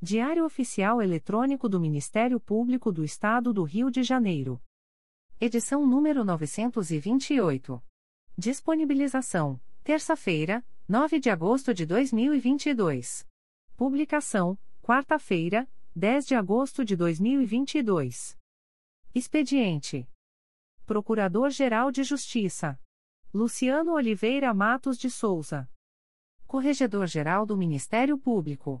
Diário Oficial Eletrônico do Ministério Público do Estado do Rio de Janeiro. Edição número 928. Disponibilização: terça-feira, 9 de agosto de 2022. Publicação: quarta-feira, 10 de agosto de 2022. Expediente: Procurador-Geral de Justiça Luciano Oliveira Matos de Souza. Corregedor-Geral do Ministério Público.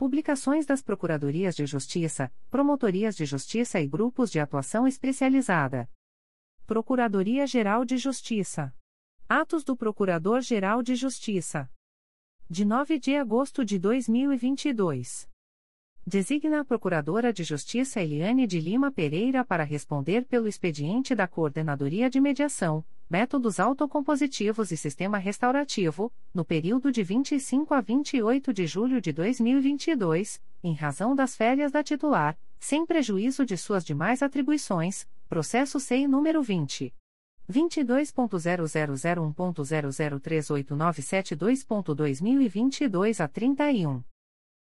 Publicações das Procuradorias de Justiça, Promotorias de Justiça e Grupos de Atuação Especializada. Procuradoria-Geral de Justiça. Atos do Procurador-Geral de Justiça. De 9 de agosto de 2022. Designa a Procuradora de Justiça Eliane de Lima Pereira para responder pelo expediente da Coordenadoria de Mediação, Métodos Autocompositivos e Sistema Restaurativo, no período de 25 a 28 de julho de 2022, em razão das férias da titular, sem prejuízo de suas demais atribuições, processo SEI número 20. 22.0001.0038972.2022 a 31.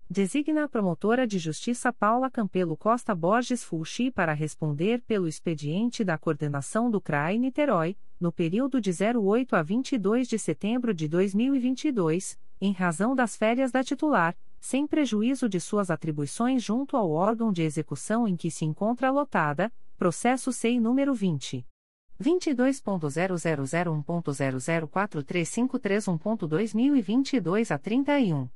Designa a promotora de justiça Paula Campelo Costa Borges Fulci para responder pelo expediente da coordenação do CRAI Niterói, no período de 08 a 22 de setembro de 2022, em razão das férias da titular, sem prejuízo de suas atribuições junto ao órgão de execução em que se encontra lotada, processo SEI número 20. 22.0001.0043531.2022 a 31.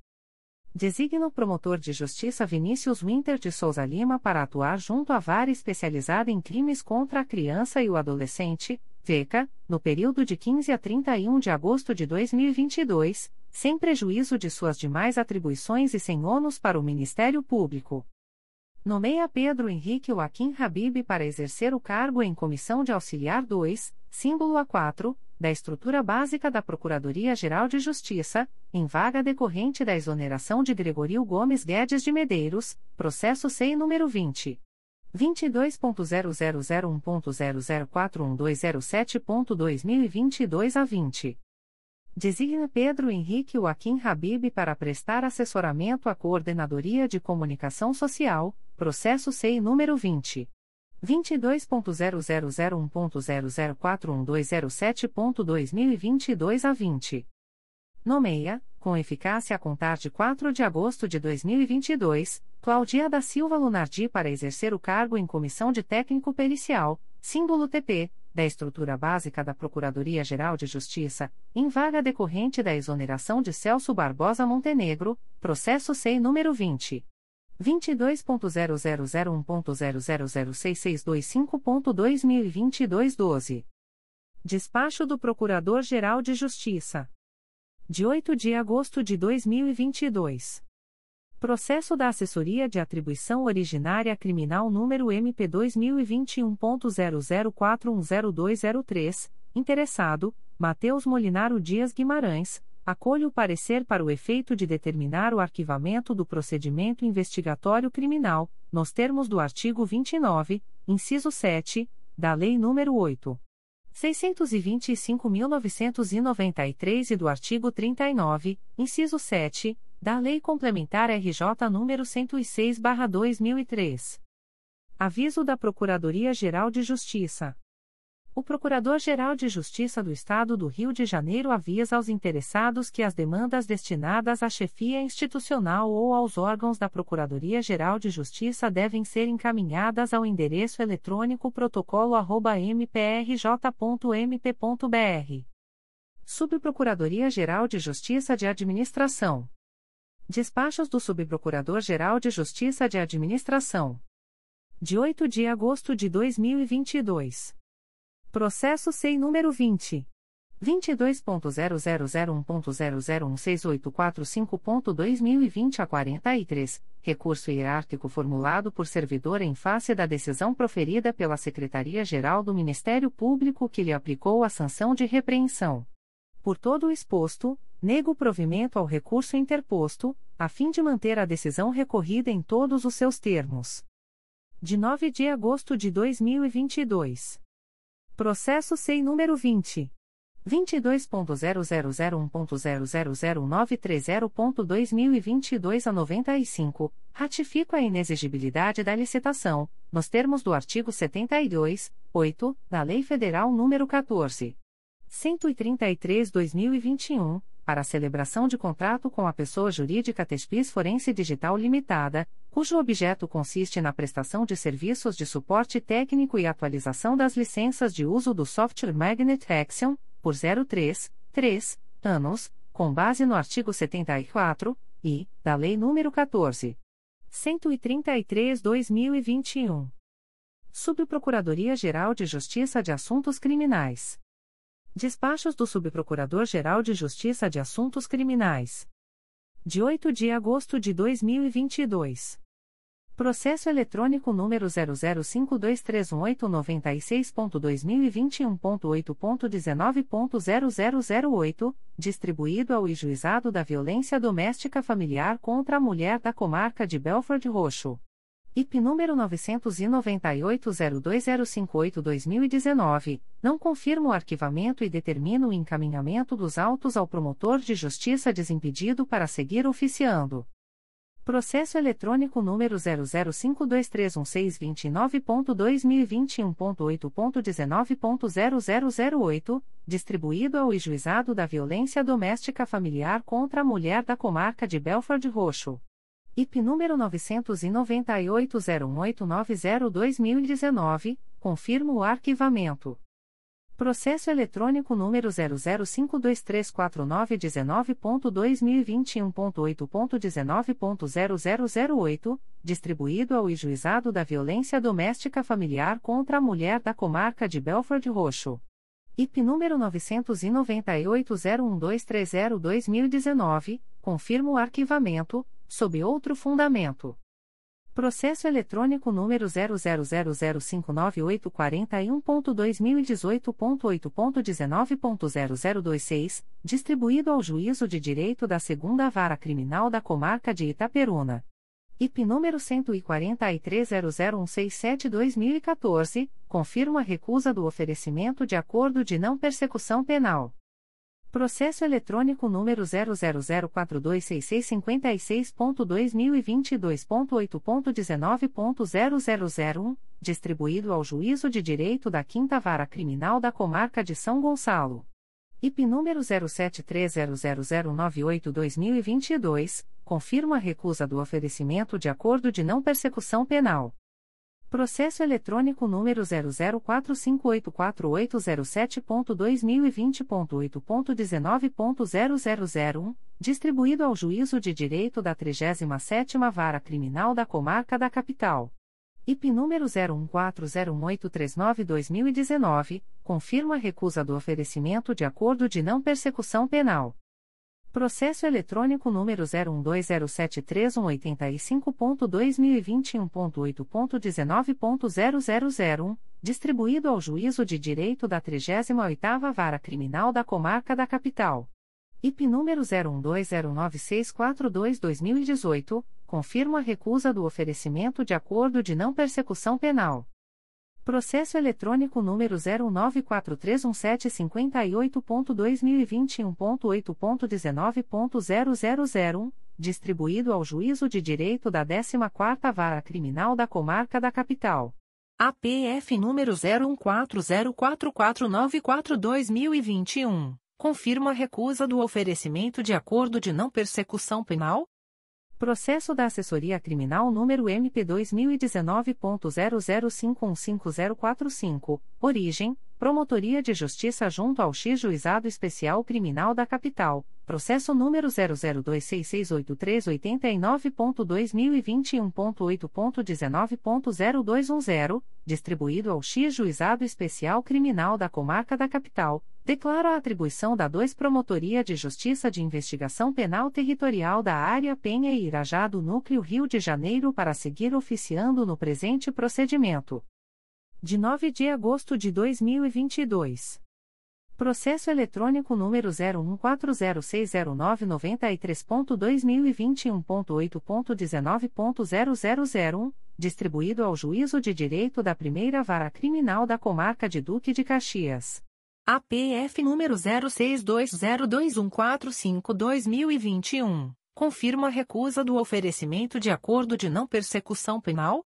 Designa o promotor de justiça Vinícius Winter de Souza Lima para atuar junto à vara especializada em crimes contra a criança e o adolescente, VECA, no período de 15 a 31 de agosto de 2022, sem prejuízo de suas demais atribuições e sem ônus para o Ministério Público. Nomeia Pedro Henrique Joaquim Habib para exercer o cargo em Comissão de Auxiliar 2, símbolo A4, da estrutura básica da Procuradoria-Geral de Justiça, em vaga decorrente da exoneração de Gregorio Gomes Guedes de Medeiros, processo SEI número 20. 22.0001.0041207.2022 a 20. Designa Pedro Henrique Joaquim Habib para prestar assessoramento à Coordenadoria de Comunicação Social, processo SEI número 20. 22.0001.0041207.2022 a 20. Nomeia, com eficácia a contar de 4 de agosto de 2022, Claudia da Silva Lunardi para exercer o cargo em Comissão de Técnico Pericial, símbolo TP, da estrutura básica da Procuradoria-Geral de Justiça, em vaga decorrente da exoneração de Celso Barbosa Montenegro, processo SEI número 20. 22.0001.0006625.2022 12. Despacho do Procurador-Geral de Justiça. De 8 de agosto de 2022. Processo da Assessoria de Atribuição Originária Criminal número MP2021.00410203, interessado, Matheus Molinaro Dias Guimarães acolho o parecer para o efeito de determinar o arquivamento do procedimento investigatório criminal, nos termos do artigo 29, inciso 7, da Lei nº 8. 625.993 e do artigo 39, inciso 7, da Lei Complementar RJ nº 106/2003. Aviso da Procuradoria-Geral de Justiça. O Procurador-Geral de Justiça do Estado do Rio de Janeiro avisa aos interessados que as demandas destinadas à chefia institucional ou aos órgãos da Procuradoria-Geral de Justiça devem ser encaminhadas ao endereço eletrônico protocolo@mprj.mp.br. Subprocuradoria-Geral de Justiça de Administração. Despachos do Subprocurador-Geral de Justiça de Administração. De 8 de agosto de 2022. Processo SEI número 20. 22.0001.0016845.2020 a 43, recurso hierárquico formulado por servidor em face da decisão proferida pela Secretaria-Geral do Ministério Público que lhe aplicou a sanção de repreensão. Por todo o exposto, nego provimento ao recurso interposto, a fim de manter a decisão recorrida em todos os seus termos. De 9 de agosto de 2022. Processo SEI número 20. 22.0001.0009300.2022 a 95, ratifico a inexigibilidade da licitação, nos termos do artigo 72, 8, da Lei Federal nº 14. 133/2021, para celebração de contrato com a pessoa jurídica Tespis Forense Digital Limitada, cujo objeto consiste na prestação de serviços de suporte técnico e atualização das licenças de uso do software Magnet Action, por 03, 3 anos, com base no artigo 74 e da Lei nº 14. 133/2021. Subprocuradoria-Geral de Justiça de Assuntos Criminais. Despachos do Subprocurador-Geral de Justiça de Assuntos Criminais. De 8 de agosto de 2022. Processo eletrônico número 005231896.2021.8.19.0008, distribuído ao Juizado da Violência Doméstica Familiar contra a Mulher da Comarca de Belford Roxo. IP número 998-020582-2019, não confirma o arquivamento e determina o encaminhamento dos autos ao promotor de justiça desimpedido para seguir oficiando. Processo eletrônico número 005231629.2021.8.19.0008, distribuído ao Juizado da Violência Doméstica Familiar contra a Mulher da Comarca de Belford Roxo. IP número 998-01890-2019, confirma o arquivamento. Processo eletrônico número 005234919.2021.8.19.0008, distribuído ao Juizado da Violência Doméstica Familiar contra a Mulher da Comarca de Belford Roxo. IP número 998-01230-2019, confirma o arquivamento, sob outro fundamento. Processo eletrônico número 000059841.2018.8.19.0026, distribuído ao Juízo de Direito da Segunda Vara Criminal da Comarca de Itaperuna. IP número 14300167-2014, confirma a recusa do oferecimento de acordo de não persecução penal Processo eletrônico número 000426656.2022.8.19.0001, distribuído ao Juízo de Direito da Quinta Vara Criminal da Comarca de São Gonçalo. IP número 07300098-2022, confirma a recusa do oferecimento de acordo de não persecução penal Processo eletrônico número 004584807.2020.8.19.0001, distribuído ao Juízo de Direito da 37ª Vara Criminal da Comarca da Capital. IP número 01401839-2019, confirma a recusa do oferecimento de acordo de não persecução penal Processo eletrônico número 0120731885.2021.8.19.0001, distribuído ao Juízo de Direito da 38ª Vara Criminal da Comarca da Capital. IP número 01209642-2018, confirma a recusa do oferecimento de acordo de não persecução penal Processo eletrônico número 094317588.2021.8.19.0001, distribuído ao Juízo de Direito da 14ª Vara Criminal da Comarca da Capital. APF número 01404494-2021, confirma a recusa do oferecimento de acordo de não persecução penal, Processo da Assessoria Criminal número MP2019.00515045. Origem: Promotoria de Justiça junto ao X Juizado Especial Criminal da Capital. Processo número 002668389.2021.8.19.0210, distribuído ao X Juizado Especial Criminal da Comarca da Capital Declaro a atribuição da 2 Promotoria de Justiça de Investigação Penal Territorial da Área Penha e Irajá do Núcleo Rio de Janeiro para seguir oficiando no presente procedimento. De 9 de agosto de 2022. Processo eletrônico número 014060993.2021.8.19.0001, distribuído ao Juízo de Direito da Primeira Vara Criminal da Comarca de Duque de Caxias. APF número 06202145-2021, confirma a recusa do oferecimento de acordo de não persecução penal?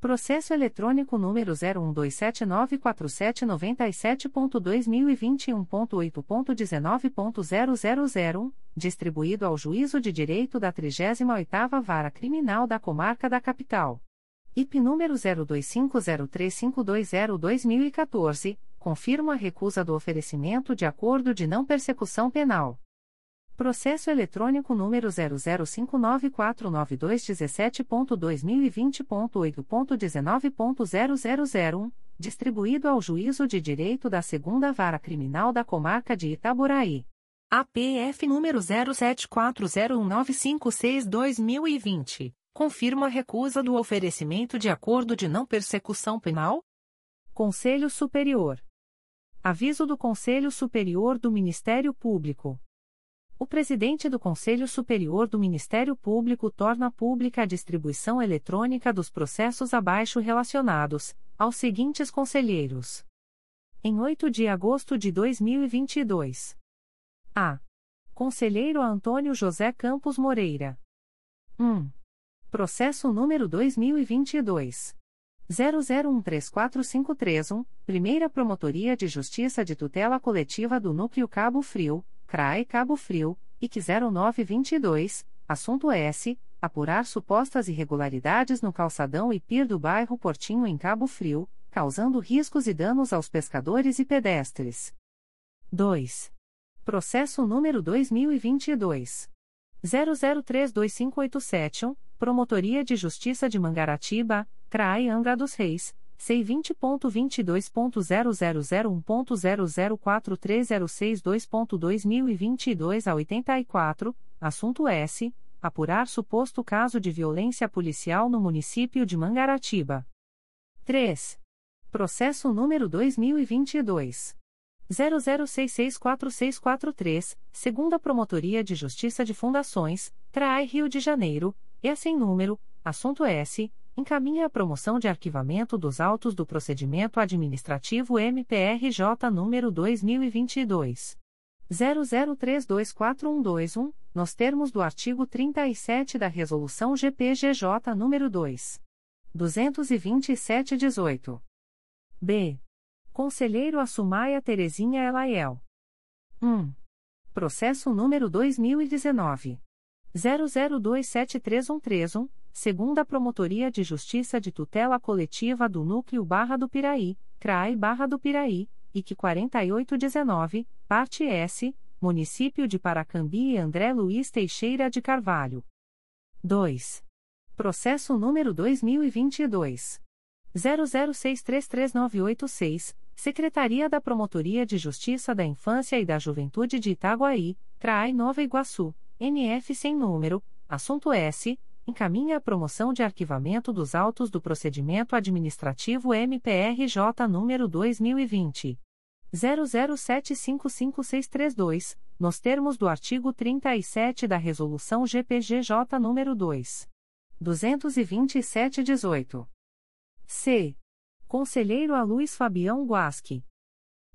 Processo eletrônico número 01279477.2021.8.19.0001, distribuído ao Juízo de Direito da 38ª Vara Criminal da Comarca da Capital. IP número 02503520-2014 confirma a recusa do oferecimento de acordo de não persecução penal. Processo eletrônico número 005949217.2020.8.19.0001, distribuído ao Juízo de Direito da Segunda Vara Criminal da Comarca de Itaboraí. APF número 07401956-2020, confirma a recusa do oferecimento de acordo de não persecução penal? Conselho Superior Aviso do Conselho Superior do Ministério Público. O presidente do Conselho Superior do Ministério Público torna pública a distribuição eletrônica dos processos abaixo relacionados, aos seguintes conselheiros. Em 8 de agosto de 2022. A. Conselheiro Antônio José Campos Moreira. 1. Processo número 2022. 00134531, Primeira Promotoria de Justiça de Tutela Coletiva do Núcleo Cabo Frio, CRAE Cabo Frio, IC 0922, assunto S. Apurar supostas irregularidades no calçadão e pier do bairro Portinho em Cabo Frio, causando riscos e danos aos pescadores e pedestres. 2. Processo número 2022. 00325871, Promotoria de Justiça de Mangaratiba, CRAI Angra dos Reis, C20.22.0001.0043062.2022 a 84, assunto S. Apurar suposto caso de violência policial no município de Mangaratiba. 3. Processo número 2022. 00664643, segunda Promotoria de Justiça de Fundações, CRAI Rio de Janeiro, e sem número, assunto S encaminha a promoção de arquivamento dos autos do procedimento administrativo MPRJ número 2022 00324121, nos termos do artigo 37 da resolução GPGJ número 2 227/18. B. Conselheiro Assumaia Terezinha Elaiel. 1. Processo número 2019 00273131 segunda Promotoria de Justiça de Tutela Coletiva do Núcleo Barra do Piraí, CRAI Barra do Piraí, IC 4819, parte S, Município de Paracambi e André Luiz Teixeira de Carvalho. 2. Processo número 2022. 00633986, Secretaria da Promotoria de Justiça da Infância e da Juventude de Itaguaí, CRAI Nova Iguaçu, NF sem número, assunto S. Encaminha a promoção de arquivamento dos autos do procedimento administrativo MPRJ número 2020. 00755632, nos termos do artigo 37 da Resolução GPGJ nº 2. 227-18. C. Conselheiro a Luiz Fabião Guasque.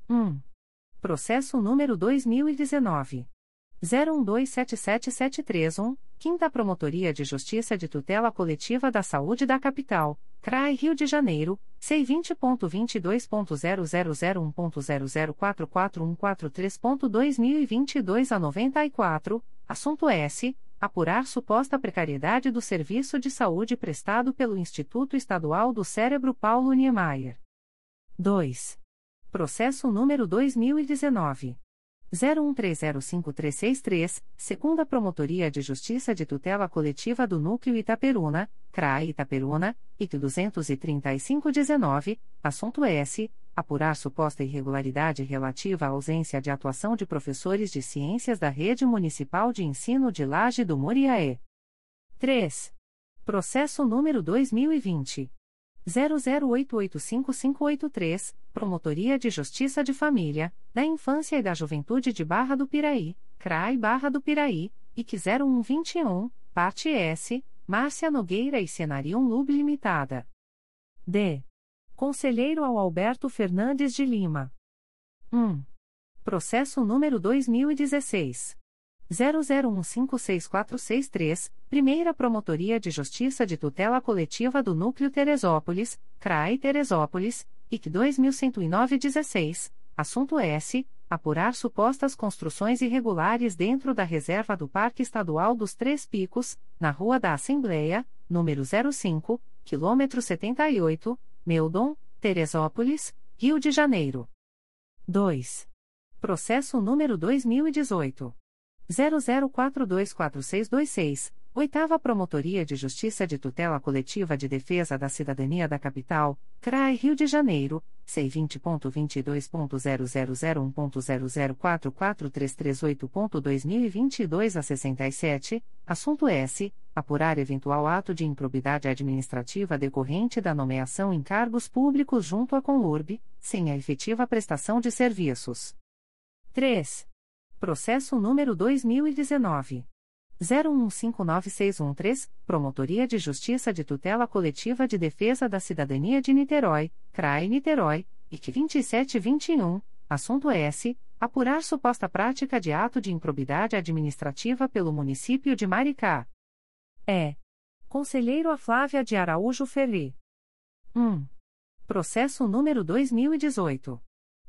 1. Processo número 2019. 01277731, Quinta Promotoria de Justiça de Tutela Coletiva da Saúde da Capital, CRAI Rio de Janeiro, C20.22.0001.0044143.2022 a 94, assunto S. Apurar suposta precariedade do serviço de saúde prestado pelo Instituto Estadual do Cérebro Paulo Niemeyer. 2. Processo número 2019. 01305363, segunda Promotoria de Justiça de Tutela Coletiva do Núcleo Itaperuna, CRAI Itaperuna, IT 23519, assunto S. Apurar suposta irregularidade relativa à ausência de atuação de professores de ciências da Rede Municipal de Ensino de Laje do Muriaé. 3. Processo número 2020. 00885583, Promotoria de Justiça de Família, da Infância e da Juventude de Barra do Piraí, CRAI Barra do Piraí, IC 0121, Parte S, Márcia Nogueira e Cenarium Lub Limitada. D. Conselheiro ao Alberto Fernandes de Lima. 1. Processo número 2016. 00156463, Primeira Promotoria de Justiça de Tutela Coletiva do Núcleo Teresópolis, CRAI Teresópolis, IC 2109-16, assunto S. Apurar supostas construções irregulares dentro da reserva do Parque Estadual dos Três Picos, na Rua da Assembleia, número 05, quilômetro 78, Meudon, Teresópolis, Rio de Janeiro. 2. Processo número 2018. 00424626, Oitava Promotoria de Justiça de Tutela Coletiva de Defesa da Cidadania da Capital, CRAI Rio de Janeiro, C20.22.0001.0044338.2022 a 67, assunto S. Apurar eventual ato de improbidade administrativa decorrente da nomeação em cargos públicos junto à Conlurb, sem a efetiva prestação de serviços. 3. Processo número 2019. 01159613, Promotoria de Justiça de Tutela Coletiva de Defesa da Cidadania de Niterói, CRAE Niterói, IC 2721, assunto S. Apurar suposta prática de ato de improbidade administrativa pelo município de Maricá. É. Conselheiro a Flávia de Araújo Ferri. 1. Processo número 2018.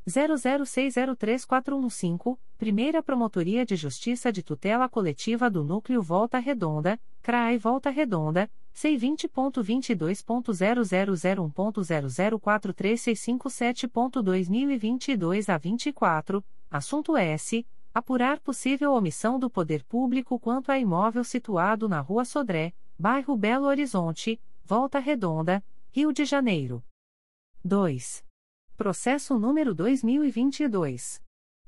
00603415, Primeira Promotoria de Justiça de Tutela Coletiva do Núcleo Volta Redonda, CRAI Volta Redonda, C20.22.0001.0043657.2022 a 24, assunto S. Apurar possível omissão do poder público quanto a imóvel situado na Rua Sodré, bairro Belo Horizonte, Volta Redonda, Rio de Janeiro. 2. Processo número 2022.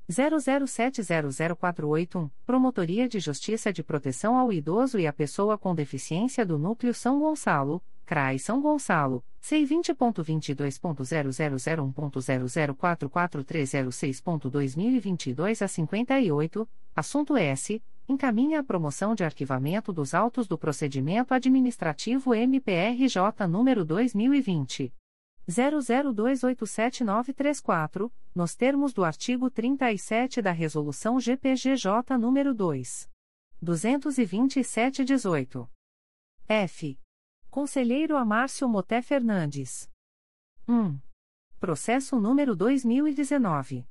00700481, Promotoria de Justiça de Proteção ao Idoso e à Pessoa com Deficiência do Núcleo São Gonçalo, CRAI São Gonçalo, C20.22.0001.0044306.2022 a 58, assunto S. Encaminha a promoção de arquivamento dos autos do procedimento administrativo MPRJ número 2020. 00287934, nos termos do artigo 37 da Resolução GPGJ nº 2. 227-18. F. Conselheiro Amárcio Moté Fernandes. 1. Processo número 2019.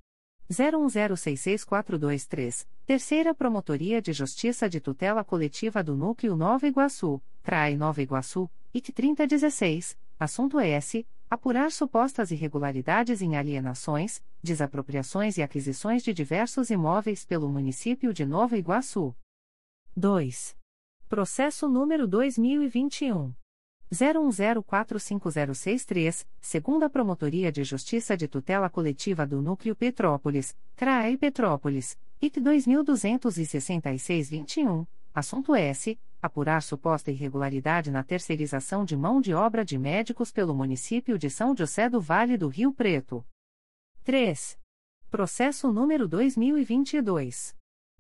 01066423, Terceira Promotoria de Justiça de Tutela Coletiva do Núcleo Nova Iguaçu, CRAI Nova Iguaçu, IC 3016, assunto S. Apurar supostas irregularidades em alienações, desapropriações e aquisições de diversos imóveis pelo município de Nova Iguaçu. 2. Processo número 2021. 01045063, segunda Promotoria de Justiça de Tutela Coletiva do Núcleo Petrópolis, CRAE Petrópolis, IT 2266-21, assunto S. Apurar suposta irregularidade na terceirização de mão de obra de médicos pelo município de São José do Vale do Rio Preto. 3. Processo número 2022.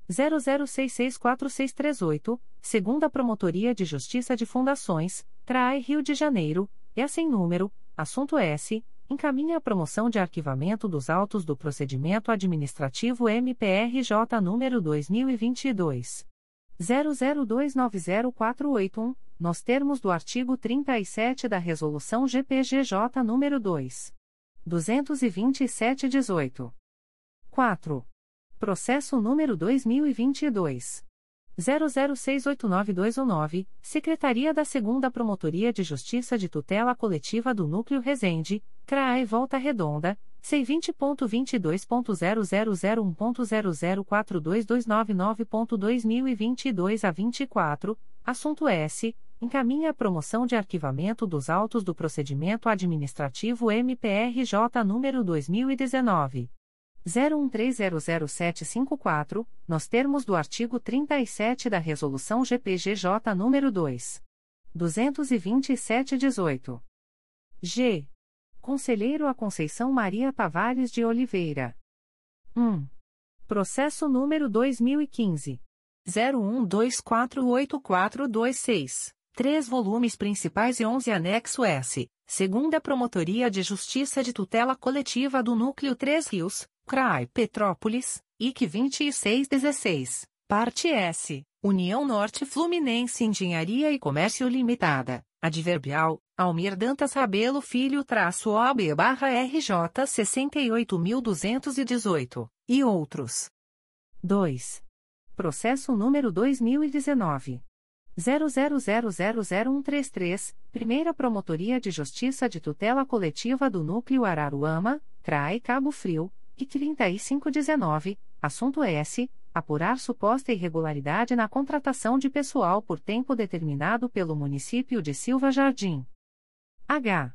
00664638, segunda Promotoria de Justiça de Fundações, CRAE Rio de Janeiro, é sem número, assunto S, encaminha a promoção de arquivamento dos autos do procedimento administrativo MPRJ número 2022 00290481, nos termos do artigo 37 da Resolução GPGJ número 2 227/18. 4. Processo número 2022 00689219, Secretaria da 2 Promotoria de Justiça de Tutela Coletiva do Núcleo Resende, CRAE Volta Redonda, C20.22.0001.0042299.2022 a 24, assunto S. Encaminha a promoção de arquivamento dos autos do procedimento administrativo MPRJ número 2019. 01300754, nos termos do artigo 37 da Resolução GPGJ nº 2. 227-18. G. Conselheiro a Conceição Maria Tavares de Oliveira. 1. Processo número 2015. 01248426. Três volumes principais e 11 anexo S. Segunda Promotoria de Justiça de Tutela Coletiva do Núcleo 3 Rios, CRAI Petrópolis, IC 2616, Parte S, União Norte Fluminense Engenharia e Comércio Limitada, Adverbial, Almir Dantas Rabelo Filho traço OAB barra RJ 68.218, e outros. 2. Processo número 2019. 00000133, Primeira Promotoria de Justiça de Tutela Coletiva do Núcleo Araruama, CRAE Cabo Frio, e 3519, assunto S. Apurar suposta irregularidade na contratação de pessoal por tempo determinado pelo município de Silva Jardim. H.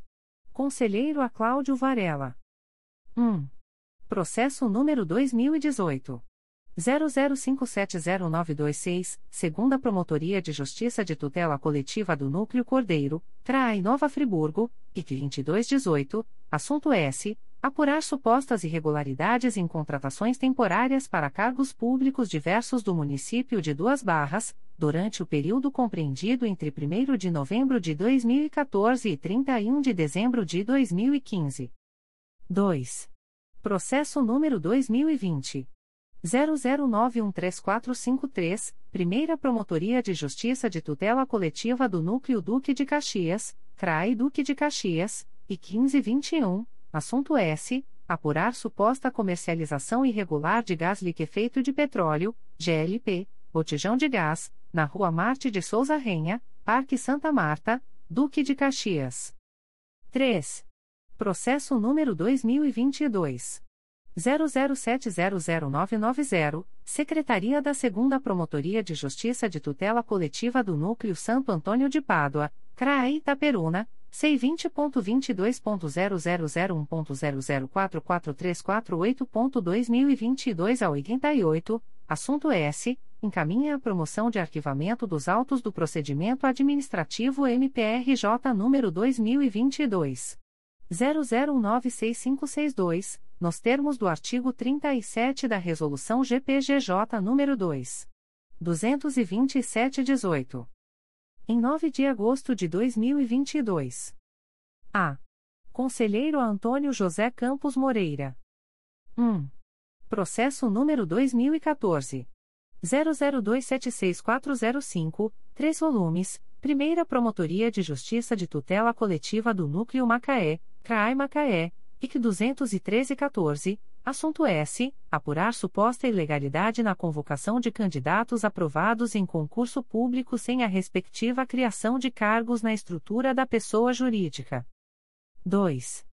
Conselheiro a Cláudio Varela. 1. Processo número 2018. 00570926, segunda Promotoria de Justiça de Tutela Coletiva do Núcleo Cordeiro, CRAI Nova Friburgo, IC 2218, assunto S apurar supostas irregularidades em contratações temporárias para cargos públicos diversos do município de Duas Barras, durante o período compreendido entre 1 de novembro de 2014 e 31 de dezembro de 2015. 2. Processo número 2020. 00913453, Primeira Promotoria de Justiça de Tutela Coletiva do Núcleo Duque de Caxias, CRAI Duque de Caxias, e 1521 Assunto S. Apurar suposta comercialização irregular de gás liquefeito de petróleo, GLP, botijão de gás, na Rua Marte de Souza Renha, Parque Santa Marta, Duque de Caxias. 3. Processo número 2022. 00700990, Secretaria da 2 Promotoria de Justiça de Tutela Coletiva do Núcleo Santo Antônio de Pádua, CRAE Itaperuna, C20.22.0001.0044348.2022 a 88, assunto S. Encaminha a promoção de arquivamento dos autos do procedimento administrativo MPRJ número 2022. 00196562, nos termos do artigo 37 da Resolução GPGJ número 2. 227-18 em 9 de agosto de 2022. A. Conselheiro Antônio José Campos Moreira. 1. Processo número 2014. 00276405, 3 volumes, Primeira Promotoria de Justiça de Tutela Coletiva do Núcleo Macaé, CRAI Macaé, IC 21314, Assunto S. Apurar suposta ilegalidade na convocação de candidatos aprovados em concurso público sem a respectiva criação de cargos na estrutura da pessoa jurídica. 2.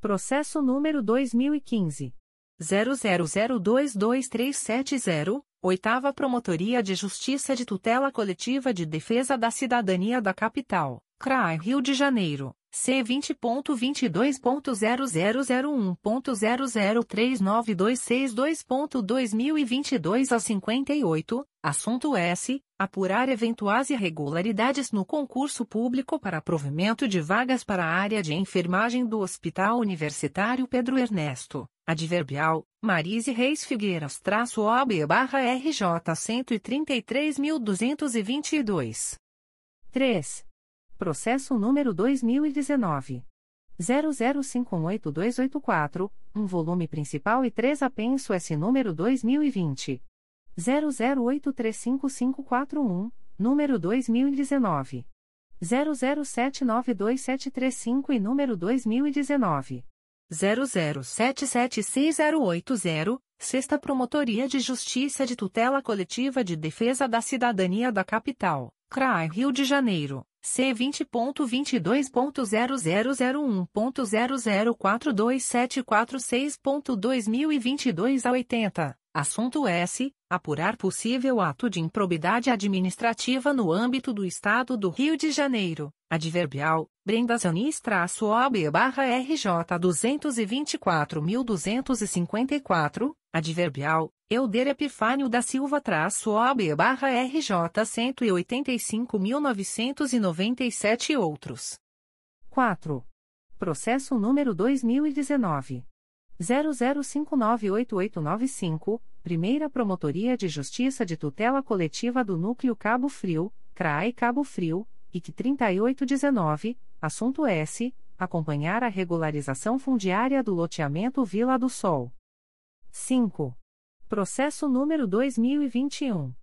Processo número 2015. 00022370, Oitava Promotoria de Justiça de Tutela Coletiva de Defesa da Cidadania da Capital, CRAI Rio de Janeiro. C vinte ponto vinte dois ponto zero zero zero um ponto zero zero três nove dois seis dois ponto dois mil e vinte e dois a cinquenta e oito. Assunto S. Apurar eventuais irregularidades no concurso público para provimento de vagas para a área de enfermagem do Hospital Universitário Pedro Ernesto. Adverbial Marise Reis Figueiras traço OB barra RJ cento e trinta e três mil duzentos e vinte e dois. Três Processo número 2019. 00518284, um volume principal e três apenso S número 2020. 00835541, número 2019. 00792735 e número 2019. 00776080, Sexta Promotoria de Justiça de Tutela Coletiva de Defesa da Cidadania da Capital, CRAI Rio de Janeiro. C vinte ponto vinte dois ponto zero zero zero um ponto zero zero quatro dois sete quatro seis ponto dois mil e vinte dois a oitenta assunto S apurar possível ato de improbidade administrativa no âmbito do Estado do Rio de Janeiro adverbial Brenda Zanis traço OB barra RJ duzentos vinte quatro mil duzentos cinquenta e quatro adverbial Euder Epifânio da Silva traço OB barra RJ 185.997 e outros. 4. Processo número 2019. 00598895, Primeira Promotoria de Justiça de Tutela Coletiva do Núcleo Cabo Frio, CRAE Cabo Frio, IC 3819, assunto S. Acompanhar a regularização fundiária do loteamento Vila do Sol. 5. Processo número 2021.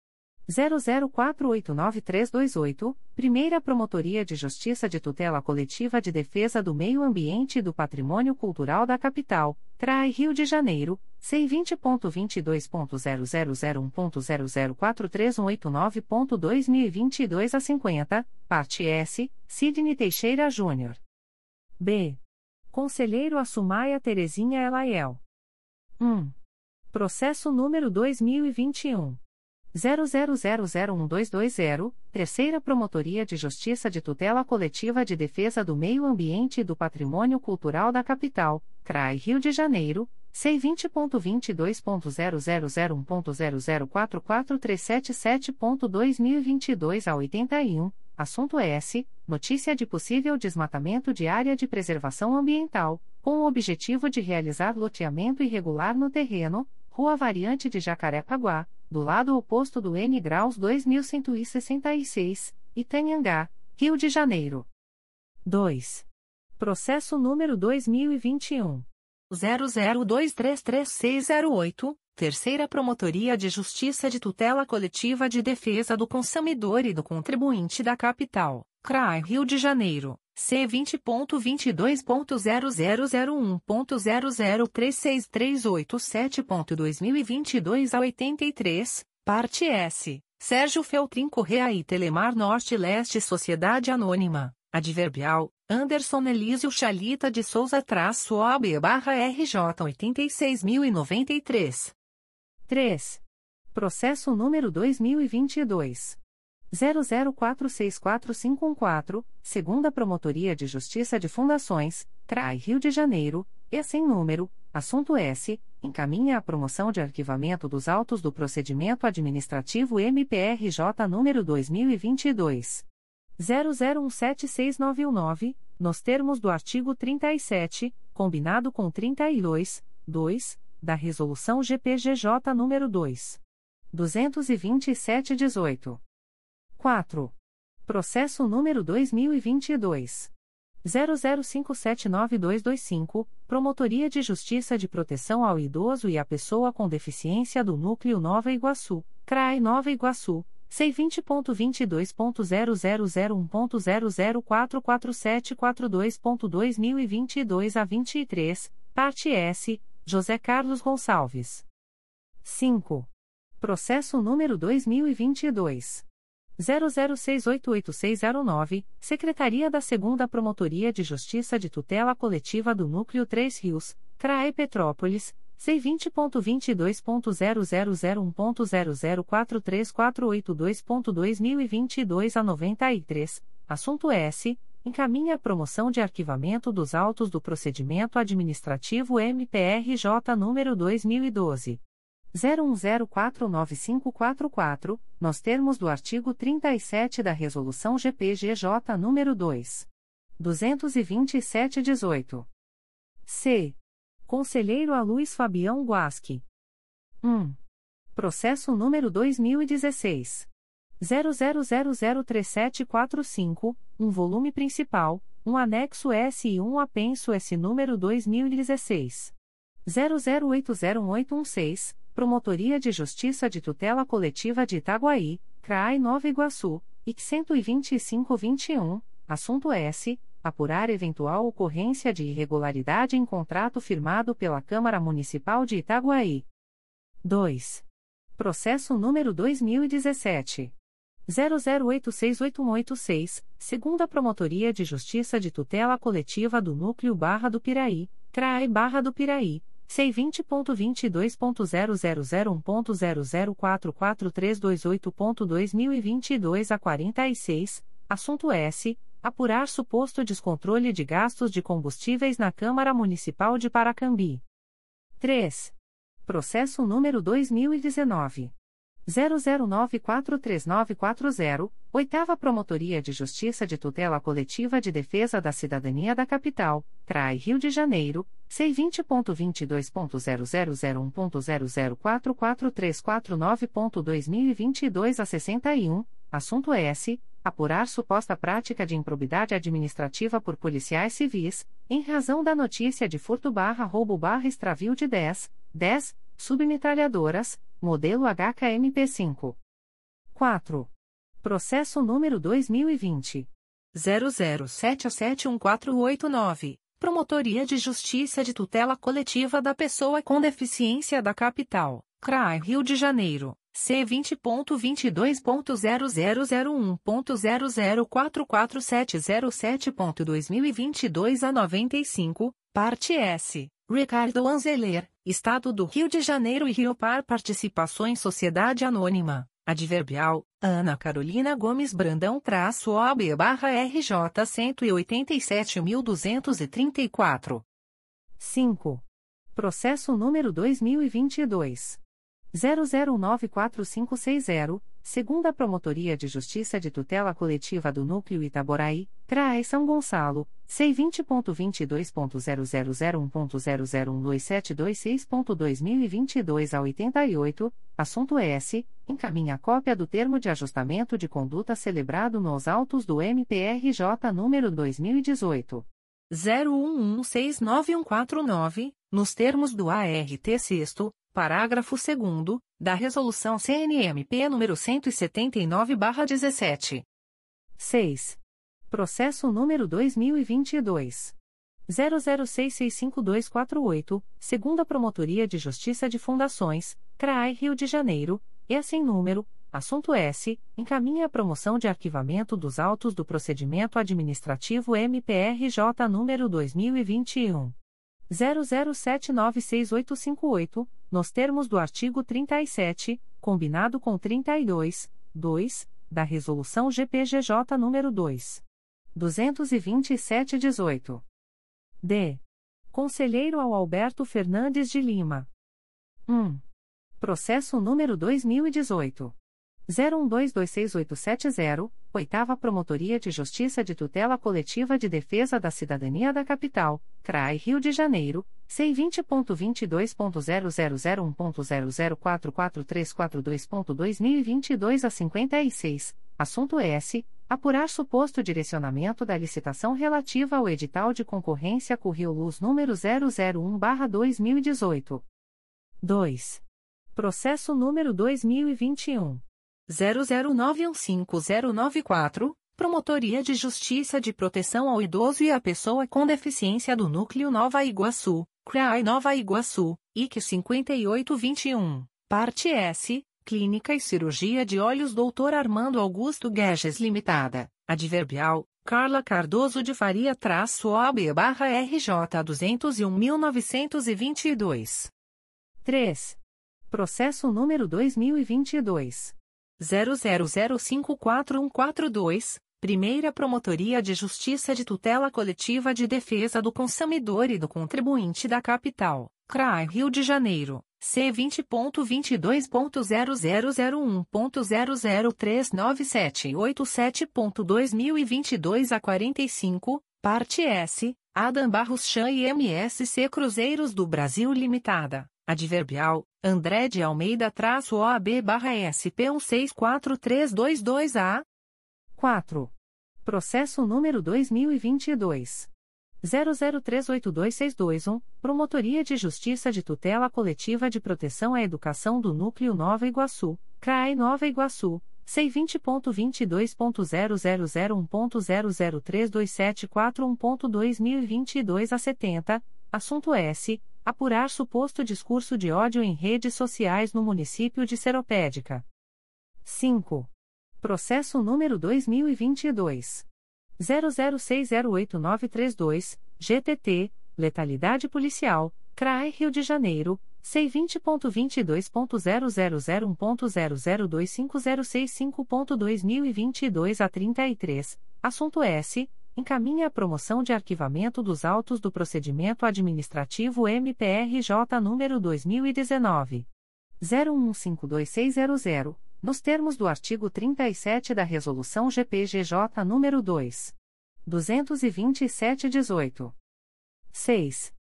00489328, Primeira Promotoria de Justiça de Tutela Coletiva de Defesa do Meio Ambiente e do Patrimônio Cultural da Capital, CRAI Rio de Janeiro, C20.22.0001.0043189.2022 a 50, parte S, Sidney Teixeira Júnior. B. Conselheiro Assumaia Terezinha Elaiel. 1. Processo número 2021. 00001220, Terceira Promotoria de Justiça de Tutela Coletiva de Defesa do Meio Ambiente e do Patrimônio Cultural da Capital, CRAI Rio de Janeiro, C20.22.0001.0044377.2022 a 81, assunto S. Notícia de possível desmatamento de área de preservação ambiental, com o objetivo de realizar loteamento irregular no terreno, Rua Variante de Jacarepaguá, do lado oposto do N graus 2166, Itanhangá, Rio de Janeiro. 2. Processo número 2021 00233608, Terceira Promotoria de Justiça de Tutela Coletiva de Defesa do Consumidor e do Contribuinte da Capital, CRAI Rio de Janeiro. C vinte ponto vinte dois ponto zero zero zero um ponto zero zero três seis três oito sete ponto dois mil e vinte dois a oitenta e três parte S Sérgio Feltrin Correa e Telemar Norte Leste Sociedade Anônima adverbial Anderson Elísio Chalita de Souza traço OB barra RJ oitenta e seis mil e noventa e três. Três processo número dois mil e vinte e dois. 00464514, segunda Promotoria de Justiça de Fundações, CRAI Rio de Janeiro, e sem número, assunto S, encaminha a promoção de arquivamento dos autos do procedimento administrativo MPRJ número 2022 00176919, nos termos do artigo 37, combinado com 32, 2, da resolução GPGJ número 2 22718. 4. Processo número 2022. 00579225, Promotoria de Justiça de Proteção ao Idoso e à Pessoa com Deficiência do Núcleo Nova Iguaçu, CRAE Nova Iguaçu, C20.22.0001.0044742.2022 a 23, parte S, José Carlos Gonçalves. 5. Processo número 2022. 00688609, Secretaria da 2 Promotoria de Justiça de Tutela Coletiva do Núcleo 3 Rios, CRAE Petrópolis, C20.22.0001.0043482.2022 a 93, assunto S. Encaminha a promoção de arquivamento dos autos do procedimento administrativo MPRJ número 2012. 01049544, nos termos do artigo 37 da Resolução GPGJ nº 2. 227-18. C. Conselheiro a Luiz Fabião Guasque. 1. Processo número 2016. 00003745, um volume principal, um anexo S e um apenso S número 2016. 00801816, Promotoria de Justiça de Tutela Coletiva de Itaguaí, CRAI Nova Iguaçu, IC 12521, assunto S. Apurar eventual ocorrência de irregularidade em contrato firmado pela Câmara Municipal de Itaguaí. 2. Processo número 2017. 00868186, segunda Promotoria de Justiça de Tutela Coletiva do Núcleo Barra do Piraí, CRAE Barra do Piraí, C20.22.0001.0044328.2022 a 46, assunto S. Apurar suposto descontrole de gastos de combustíveis na Câmara Municipal de Paracambi. 3. Processo número 2019. 00943940, Oitava Promotoria de Justiça de Tutela Coletiva de Defesa da Cidadania da Capital, CRAI Rio de Janeiro, C20.22.0001.0044349.2022 a 61, assunto S. Apurar suposta prática de improbidade administrativa por policiais civis, em razão da notícia de furto barra roubo barra extravio de 10, 10, submetralhadoras, modelo HKMP5. 4. Processo número 2020. 00771489. Promotoria de Justiça de Tutela Coletiva da Pessoa com Deficiência da Capital, CRAI Rio de Janeiro, C20.22.0001.0044707.2022 a 95, parte S. Ricardo Anzeler, Estado do Rio de Janeiro e Rio Par Participações Sociedade Anônima, Adverbial, Ana Carolina Gomes Brandão traço OAB barra RJ 187.234. 5. Processo número 2022. 00945560, segunda Promotoria de Justiça de Tutela Coletiva do Núcleo Itaboraí, CRAE São Gonçalo, C20.22.0001.0012726.2022 a 88, assunto S. Encaminha cópia do termo de ajustamento de conduta celebrado nos autos do MPRJ número 2018. 01169149, nos termos do ART 6 Parágrafo 2 da Resolução CNMP nº 179/17. 6. Processo número 2022 00665248, segunda Promotoria de Justiça de Fundações, CRAI Rio de Janeiro, e assim número, assunto S, encaminha a promoção de arquivamento dos autos do procedimento administrativo MPRJ número 2021 00796858, nos termos do artigo 37, combinado com 32, 2, da Resolução GPGJ nº 2. 227-18. D. Conselheiro ao Alberto Fernandes de Lima. 1. Processo número 2018. 01226870, Oitava Promotoria de Justiça de Tutela Coletiva de Defesa da Cidadania da Capital, CRAI Rio de Janeiro, C20.22.0001.0044342.2022 a 56, assunto S. Apurar suposto direcionamento da licitação relativa ao edital de concorrência Correio Luz número 001-2018. 2. Processo número 2021. 00915094, Promotoria de Justiça de Proteção ao Idoso e à Pessoa com Deficiência do Núcleo Nova Iguaçu, CRAI Nova Iguaçu, IC 5821, Parte S, Clínica e Cirurgia de Olhos Dr. Armando Augusto Guedes Limitada, Adverbial, Carla Cardoso de Faria traço OB barra RJ 201.922. 3. Processo número 2022. 00054142, Primeira Promotoria de Justiça de Tutela Coletiva de Defesa do Consumidor e do Contribuinte da Capital, CRAI Rio de Janeiro, C20.22.0001.0039787.2022 a 45, parte S, Adam Barros Chan e MSC Cruzeiros do Brasil Limitada. Adverbial, André de Almeida traço OAB barra SP 164322A. 4. Processo número 2022. 00382621, Promotoria de Justiça de Tutela Coletiva de Proteção à Educação do Núcleo Nova Iguaçu, CRAE Nova Iguaçu, C20.22.0001.0032741.2022 a 70, assunto S apurar suposto discurso de ódio em redes sociais no município de Seropédica. 5. Processo número 2022 00608932, GTT, Letalidade Policial, CRAE Rio de Janeiro, C20.22.0001.0025065.2022 a 33, assunto S encaminha a promoção de arquivamento dos autos do procedimento administrativo MPRJ número 2019 01152600, nos termos do artigo 37 da resolução GPGJ número 2 227/18. 6.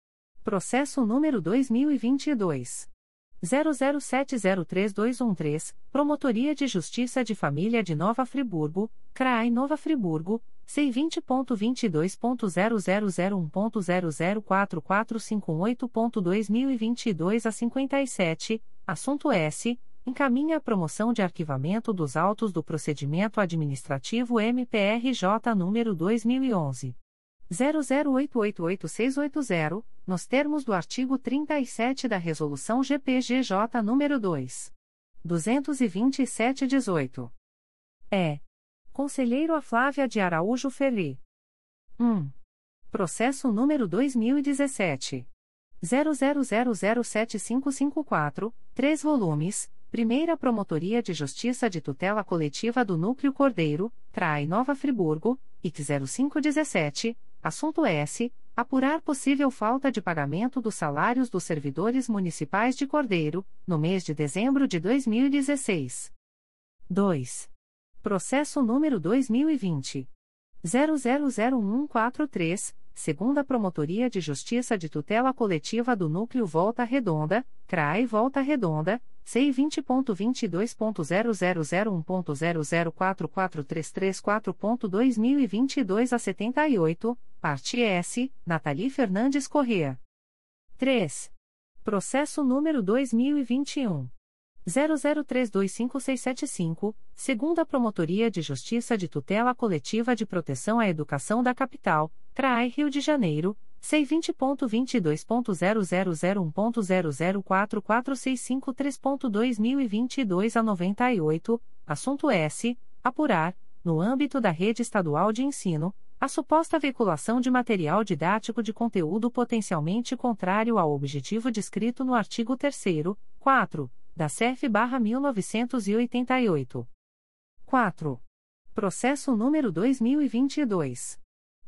Processo número 2022 00703213, Promotoria de Justiça de Família de Nova Friburgo, CRAI Nova Friburgo C20.22.0001.0044518.2022 a 57, assunto S. Encaminha a promoção de arquivamento dos autos do procedimento administrativo MPRJ número 2011. 00888680, nos termos do artigo 37 da Resolução GPGJ número 2. 227-18. É. Conselheiro a Flávia de Araújo Ferri. 1. Processo número 2017. 00007554, 3 volumes, Primeira Promotoria de Justiça de Tutela Coletiva do Núcleo Cordeiro, Trai Nova Friburgo, IC 0517, assunto S. Apurar possível falta de pagamento dos salários dos servidores municipais de Cordeiro, no mês de dezembro de 2016. 2. Processo número 2020. 000143, segunda Promotoria de Justiça de Tutela Coletiva do Núcleo Volta Redonda, CRAE Volta Redonda, C20.22.0001.0044334.2022 a 78, parte S, Nathalie Fernandes Correa. 3. Processo número 2021. 00325675, segunda Promotoria de Justiça de Tutela Coletiva de Proteção à Educação da Capital, CRAI Rio de Janeiro, C20.22.0001.0044653.2022 a 98, assunto S. Apurar, no âmbito da rede estadual de ensino, a suposta veiculação de material didático de conteúdo potencialmente contrário ao objetivo descrito no artigo 3 4 da CF-1988. 4. Processo número 2022.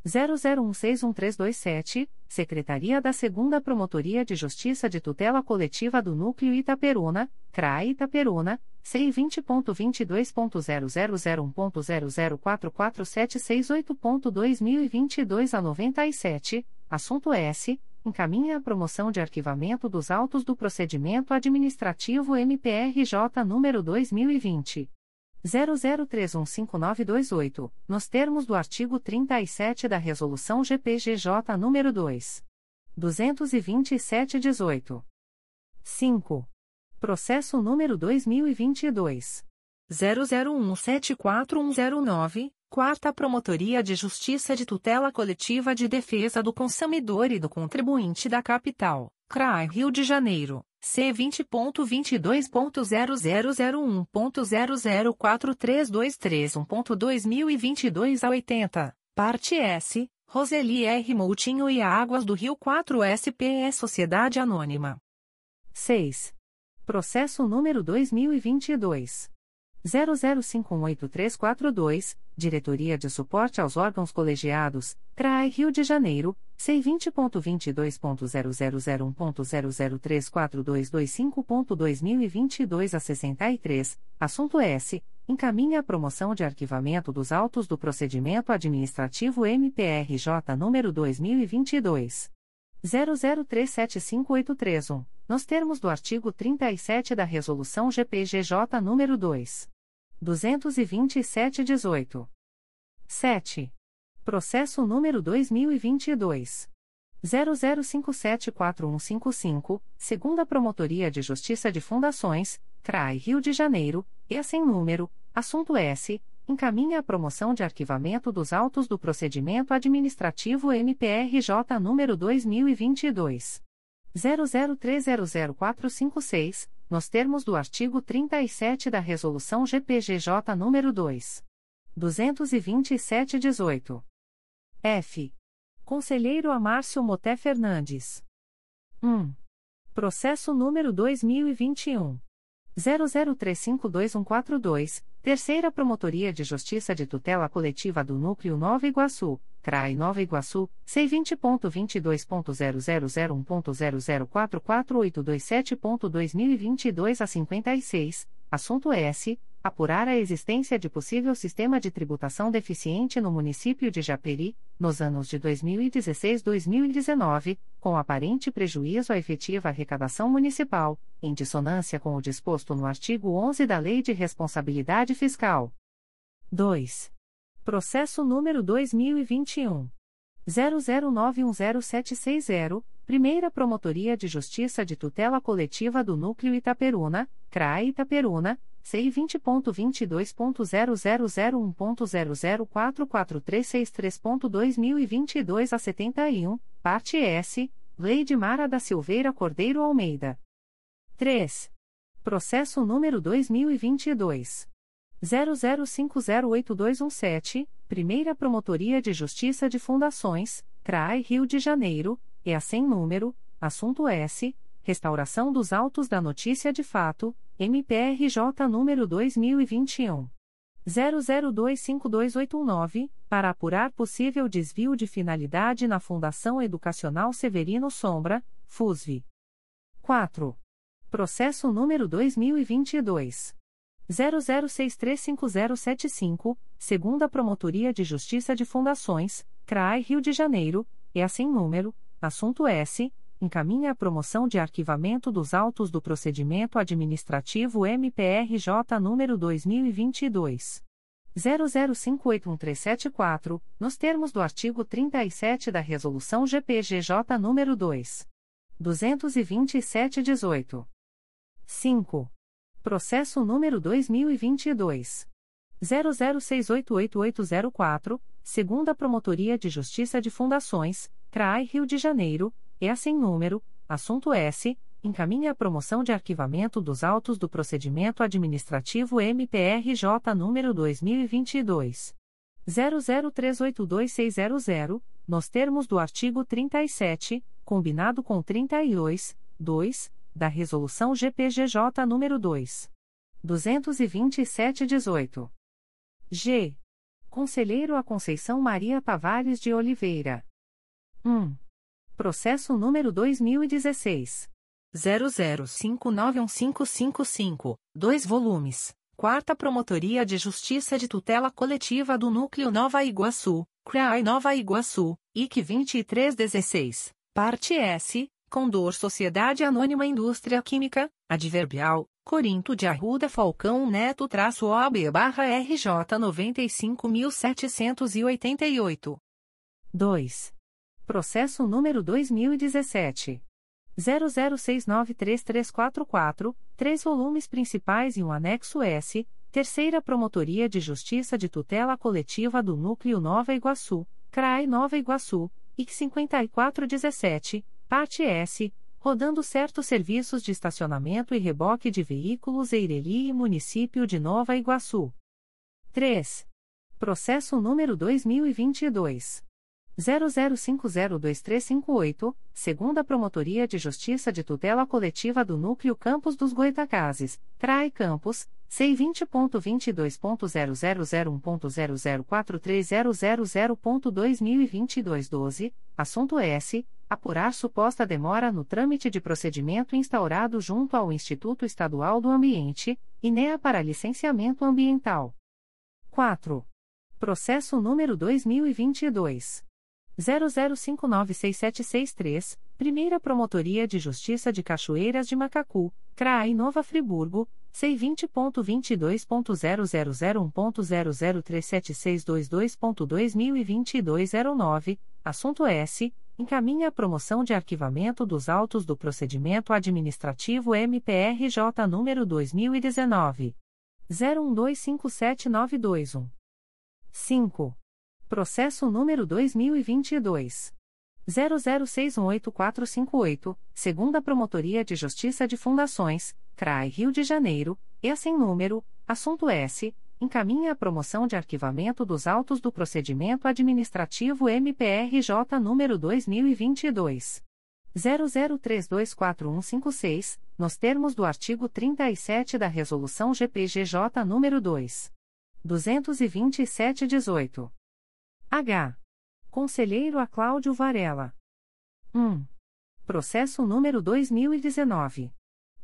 00161327, Secretaria da 2 Promotoria de Justiça de Tutela Coletiva do Núcleo Itaperuna, CRAE Itaperuna, C20.22.0001.0044768.2022 a 97, assunto S encaminha a promoção de arquivamento dos autos do procedimento administrativo MPRJ número 2020 00315928, nos termos do artigo 37 da resolução GPGJ número 2 227/18. 5. Processo número 2022 00174109 Quarta Promotoria de Justiça de Tutela Coletiva de Defesa do Consumidor e do Contribuinte da Capital, CRAI Rio de Janeiro, C20.22.0001.0043231.2022 a 80, parte S, Roseli R. Moutinho e Águas do Rio 4 SPE Sociedade Anônima. 6. Processo número 2022. 00518342, Diretoria de Suporte aos Órgãos Colegiados, CRAI Rio de Janeiro, C20.22.0001.0034225.2022 a 63, assunto S. Encaminha a promoção de arquivamento dos autos do procedimento administrativo MPRJ número 2022. 00375831, nos termos do artigo 37 da Resolução GPGJ nº 2. 227-18. 7. Processo número 2022. 00574155, segunda Promotoria de Justiça de Fundações, CRAI Rio de Janeiro, e sem número, assunto S encaminha a promoção de arquivamento dos autos do procedimento administrativo MPRJ número 2022 00300456, nos termos do artigo 37 da resolução GPGJ número 2 227/18. F. Conselheiro Amárcio Moté Fernandes. 1. Processo número 2021 00352142, Terceira Promotoria de Justiça de Tutela Coletiva do Núcleo Nova Iguaçu, CRAI Nova Iguaçu, C20.22.0001.0044827.2022 a 56, assunto S apurar a existência de possível sistema de tributação deficiente no município de Japeri, nos anos de 2016-2019, com aparente prejuízo à efetiva arrecadação municipal, em dissonância com o disposto no artigo 11 da Lei de Responsabilidade Fiscal. 2. Processo número 2021 00910760, Primeira Promotoria de Justiça de Tutela Coletiva do Núcleo Itaperuna, CRAE Itaperuna, C20.22.0001.0044363.2022 a 71, parte S, de Mara da Silveira Cordeiro Almeida. 3. Processo número 2022. 00508217, Primeira Promotoria de Justiça de Fundações, CRAI Rio de Janeiro, e a sem número, assunto S, Restauração dos autos da notícia de fato, MPRJ número 2021 00252819, para apurar possível desvio de finalidade na Fundação Educacional Severino Sombra, FUSV. 4. Processo número 2022 00635075, segunda Promotoria de Justiça de Fundações, CRAI Rio de Janeiro, e assim número, assunto S encaminha a promoção de arquivamento dos autos do procedimento administrativo MPRJ número 2022 00581374, nos termos do artigo 37 da resolução GPGJ número 2 227/18. 5. Processo número 2022 00688804, segunda Promotoria de Justiça de Fundações, CRAI Rio de Janeiro. É assim número, assunto S, encaminha a promoção de arquivamento dos autos do procedimento administrativo MPRJ número 2022 00382600, nos termos do artigo 37, combinado com 32, 2, da resolução GPGJ número 2 227/18. G. Conselheiro a Conceição Maria Tavares de Oliveira. 1. Processo número 2016. 00591555, 2 volumes. Quarta Promotoria de Justiça de Tutela Coletiva do Núcleo Nova Iguaçu, CRAI Nova Iguaçu, IC 2316. Parte S. Condor Sociedade Anônima Indústria Química, Adverbial, Corinto de Arruda Falcão Neto traço OAB barra RJ 95788. 2. Processo número 2017. 00693344, três volumes principais e um anexo S, Terceira Promotoria de Justiça de Tutela Coletiva do Núcleo Nova Iguaçu, CRAI Nova Iguaçu, IC 5417, parte S, rodando certos serviços de estacionamento e reboque de veículos Eireli e Município de Nova Iguaçu. 3. Processo número 2022 00502358, segunda Promotoria de Justiça de Tutela Coletiva do Núcleo Campos dos Goitacazes, CRAE Campos, C20.22.0001.0043000.2022 12, assunto S. Apurar suposta demora no trâmite de procedimento instaurado junto ao Instituto Estadual do Ambiente, INEA para licenciamento ambiental. 4. Processo número 2022. 00596763, Primeira Promotoria de Justiça de Cachoeiras de Macacu, CRAI Nova Friburgo, C20.22.0001.0037622.2022 09, assunto S. Encaminha a promoção de arquivamento dos autos do procedimento administrativo MPRJ número 2019. 01257921. 5. Processo número 2022. 00618458, segunda Promotoria de Justiça de Fundações, CRAI Rio de Janeiro, e sem número, assunto S, encaminha a promoção de arquivamento dos autos do procedimento administrativo MPRJ número 2022. 00324156, nos termos do artigo 37 da Resolução GPGJ número 2. 227-18. H. Conselheiro a Cláudio Varela. 1. Processo número 2019.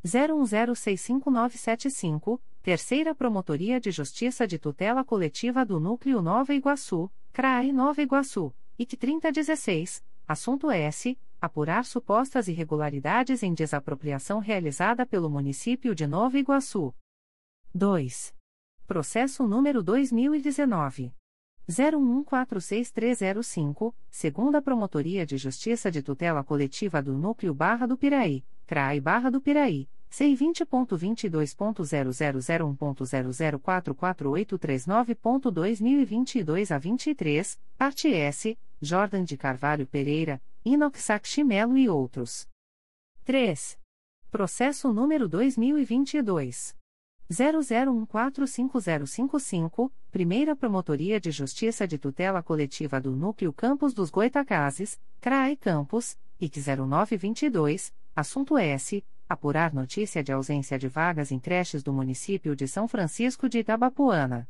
01065975, Terceira Promotoria de Justiça de Tutela Coletiva do Núcleo Nova Iguaçu, CRAE Nova Iguaçu, IC 3016, assunto S. Apurar supostas irregularidades em desapropriação realizada pelo município de Nova Iguaçu. 2. Processo número 2019. 01146305, segunda Promotoria de Justiça de Tutela Coletiva do Núcleo Barra do Piraí, CRAI Barra do Piraí, C20.22.0001.0044839.2022 a 23, parte S, Jordan de Carvalho Pereira, Inox Saximelo e outros. 3. Processo número 2022. 00145055, Primeira Promotoria de Justiça de Tutela Coletiva do Núcleo Campos dos Goitacazes, CRAE Campos, IC 0922, assunto S. Apurar notícia de ausência de vagas em creches do município de São Francisco de Itabapuana.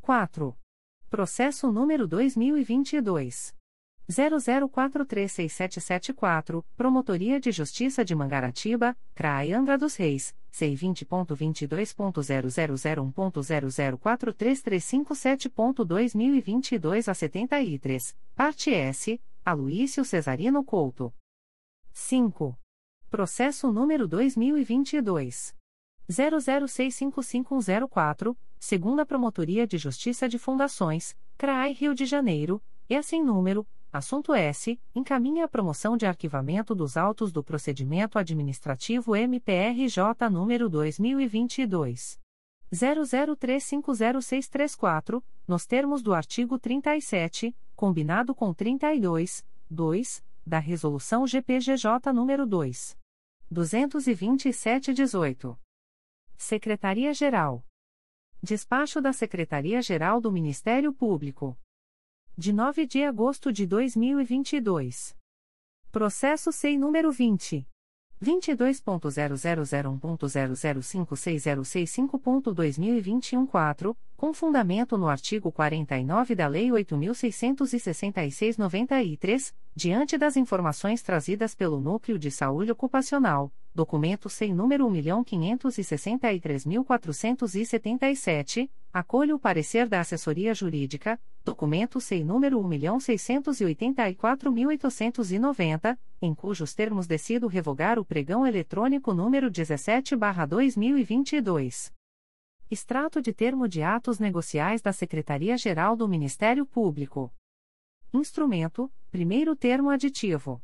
4. Processo número 2022. 00436774, Promotoria de Justiça de Mangaratiba, CRAI Angra dos Reis, C20.22.0001.0043357.2022 a 73, parte S, Aloísio Cesarino Couto. 5. Processo número 2022. 00655104, segunda Promotoria de Justiça de Fundações, CRAI Rio de Janeiro, e assim número Assunto S. Encaminha a promoção de arquivamento dos autos do procedimento administrativo MPRJ número 2022. 00350634, nos termos do artigo 37, combinado com 32, 2, da Resolução GPGJ número 2. 227-18. Secretaria-Geral. Despacho da Secretaria-Geral do Ministério Público de 9 de agosto de 2022. Processo SEI número 20. 22.0001.0056065.2021 4, com fundamento no artigo 49 da Lei 8.666-93, diante das informações trazidas pelo Núcleo de Saúde Ocupacional, documento sem número 1.563.477, acolho o parecer da assessoria jurídica, documento sem número 1.684.890, em cujos termos decido revogar o pregão eletrônico número 17/2022. Extrato de termo de atos negociais da Secretaria-Geral do Ministério Público. Instrumento: Primeiro termo aditivo.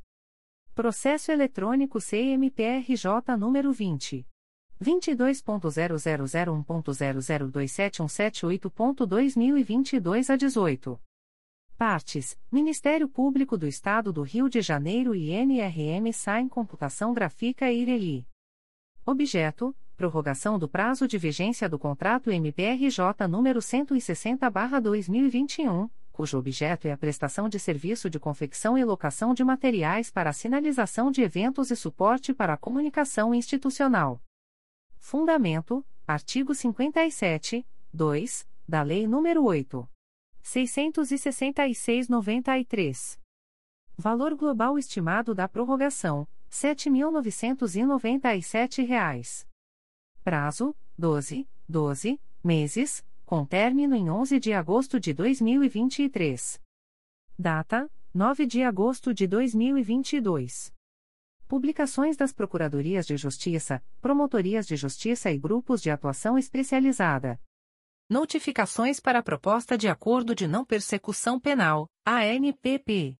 Processo eletrônico CMPRJ número 20 22.0001.0027178.2022 a 18. Partes: Ministério Público do Estado do Rio de Janeiro e NRM Saem Computação Gráfica e Ireli. Objeto: Prorrogação do prazo de vigência do contrato MPRJ número 160/2021, cujo objeto é a prestação de serviço de confecção e locação de materiais para sinalização de eventos e suporte para a comunicação institucional. Fundamento: artigo 57, 2, da Lei nº 8. 666-93. Valor global estimado da prorrogação: R$ 7.997. Prazo: 12, 12 meses, com término em 11 de agosto de 2023. Data: 9 de agosto de 2022. Publicações das Procuradorias de Justiça, Promotorias de Justiça e Grupos de Atuação Especializada. Notificações para a Proposta de Acordo de Não Persecução Penal, ANPP.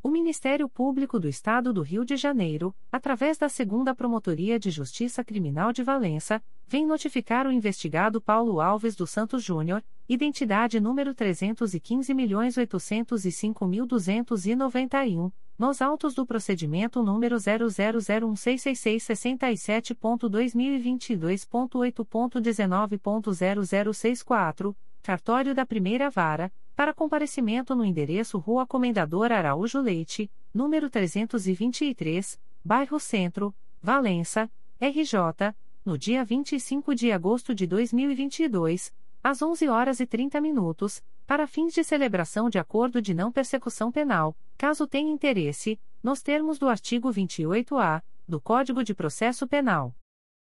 O Ministério Público do Estado do Rio de Janeiro, através da Segunda Promotoria de Justiça Criminal de Valença, vem notificar o investigado Paulo Alves dos Santos Júnior, identidade número 315.805.291, nos autos do procedimento número 0001667.2022.8.19.0064, cartório da primeira vara, para comparecimento no endereço Rua Comendador Araújo Leite, número 323, Bairro Centro, Valença, RJ, no dia 25 de agosto de 2022, às 11 horas e 30 minutos, para fins de celebração de acordo de não persecução penal, caso tenha interesse, nos termos do artigo 28-A do Código de Processo Penal.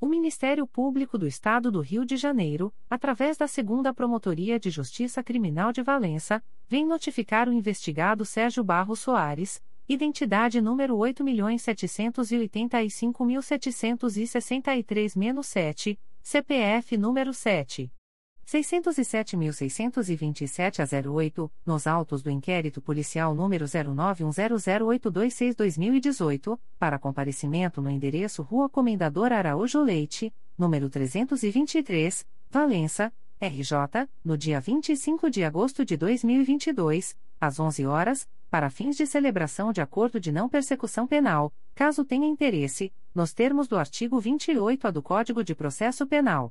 O Ministério Público do Estado do Rio de Janeiro, através da Segunda Promotoria de Justiça Criminal de Valença, vem notificar o investigado Sérgio Barros Soares, identidade número 8.785.763-7, CPF número 7. 607.627 a 08, nos autos do inquérito policial número 09100826-2018, para comparecimento no endereço Rua Comendador Araújo Leite, número 323, Valença, RJ, no dia 25 de agosto de 2022, às 11 horas, para fins de celebração de acordo de não persecução penal, caso tenha interesse, nos termos do artigo 28-A do Código de Processo Penal.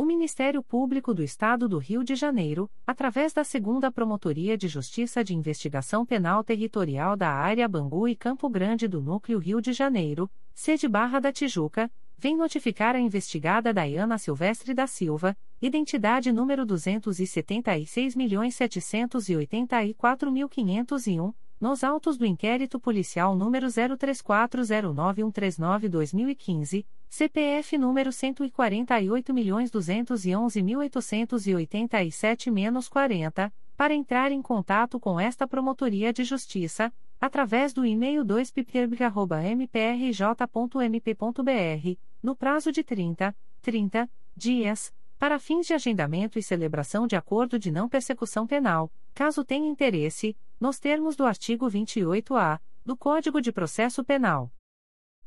O Ministério Público do Estado do Rio de Janeiro, através da Segunda Promotoria de Justiça de Investigação Penal Territorial da Área Bangu e Campo Grande do Núcleo Rio de Janeiro, sede Barra da Tijuca, vem notificar a investigada Dayana Silvestre da Silva, identidade número 276.784.501 nos autos do inquérito policial número 03409139-2015, CPF número 148.211.887-40, para entrar em contato com esta Promotoria de Justiça, através do e-mail 2pipterb.mprj.mp.br, no prazo de 30, 30 dias, para fins de agendamento e celebração de acordo de não persecução penal, caso tenha interesse, nos termos do artigo 28-A do Código de Processo Penal.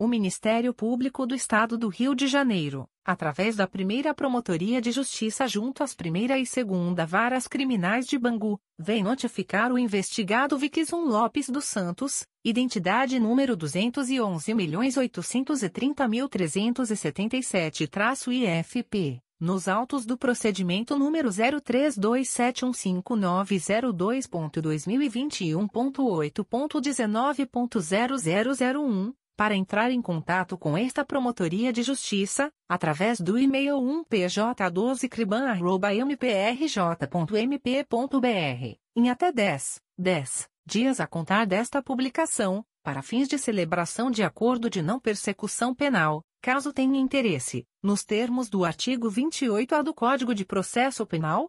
O Ministério Público do Estado do Rio de Janeiro, através da primeira Promotoria de Justiça junto às primeira e segunda Varas Criminais de Bangu, vem notificar o investigado Vickson Lopes dos Santos, identidade número 211.830.377-IFP, nos autos do procedimento número 0327159022.2021.8.19.0001 para entrar em contato com esta Promotoria de Justiça, através do e-mail 1pj12criban.mprj.mp.br, em até 10, 10 dias a contar desta publicação, para fins de celebração de acordo de não persecução penal, caso tenha interesse, nos termos do artigo 28-A do Código de Processo Penal,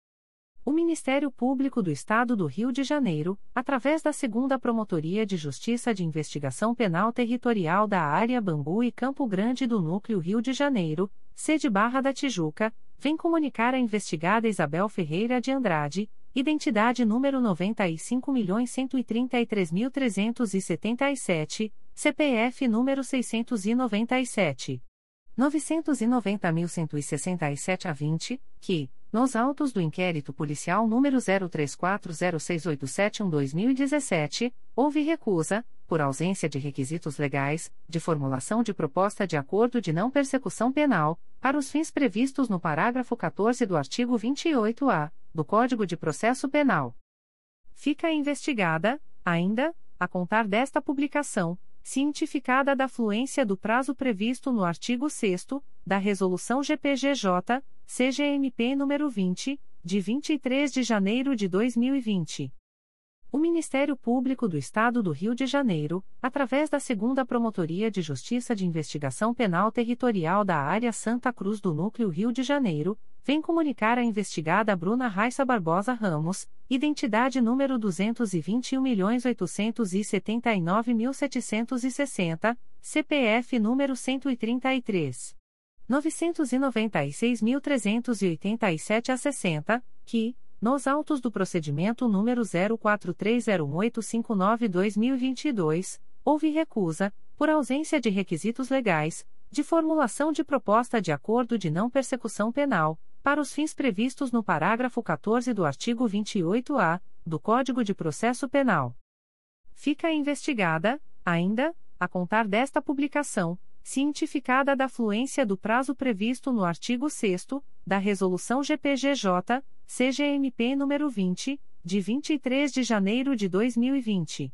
O Ministério Público do Estado do Rio de Janeiro, através da Segunda Promotoria de Justiça de Investigação Penal Territorial da Área Bangu e Campo Grande do Núcleo Rio de Janeiro, sede Barra da Tijuca, vem comunicar a investigada Isabel Ferreira de Andrade, identidade número 95.133.377, CPF número 697. 990.167 a 20, que, nos autos do inquérito policial número 03406871-2017, houve recusa, por ausência de requisitos legais, de formulação de proposta de acordo de não persecução penal, para os fins previstos no parágrafo 14 do artigo 28-A do Código de Processo Penal. Fica investigada, ainda, a contar desta publicação, cientificada da fluência do prazo previsto no artigo 6 da Resolução GPGJ, CGMP nº 20, de 23 de janeiro de 2020. O Ministério Público do Estado do Rio de Janeiro, através da Segunda Promotoria de Justiça de Investigação Penal Territorial da Área Santa Cruz do Núcleo Rio de Janeiro, vem comunicar à investigada Bruna Raissa Barbosa Ramos, identidade número 221.879.760, CPF número 133. 996.387 a 60, que, nos autos do procedimento número 04301859-2022, houve recusa, por ausência de requisitos legais, de formulação de proposta de acordo de não persecução penal, para os fins previstos no parágrafo 14 do artigo 28-A do Código de Processo Penal. Fica investigada, ainda, a contar desta publicação, cientificada da fluência do prazo previsto no artigo 6 da Resolução GPGJ, CGMP nº 20, de 23 de janeiro de 2020.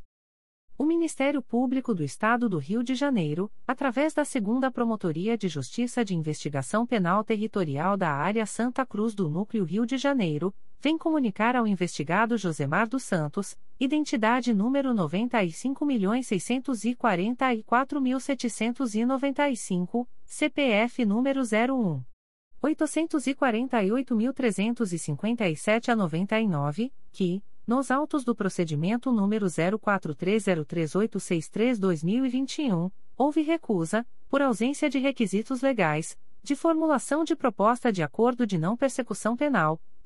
O Ministério Público do Estado do Rio de Janeiro, através da Segunda Promotoria de Justiça de Investigação Penal Territorial da Área Santa Cruz do Núcleo Rio de Janeiro, vem comunicar ao investigado Josemar dos Santos, identidade número 95.644.795, CPF número 01. 848.357 a 99, que, nos autos do procedimento número 04303863-2021, houve recusa, por ausência de requisitos legais, de formulação de proposta de acordo de não persecução penal,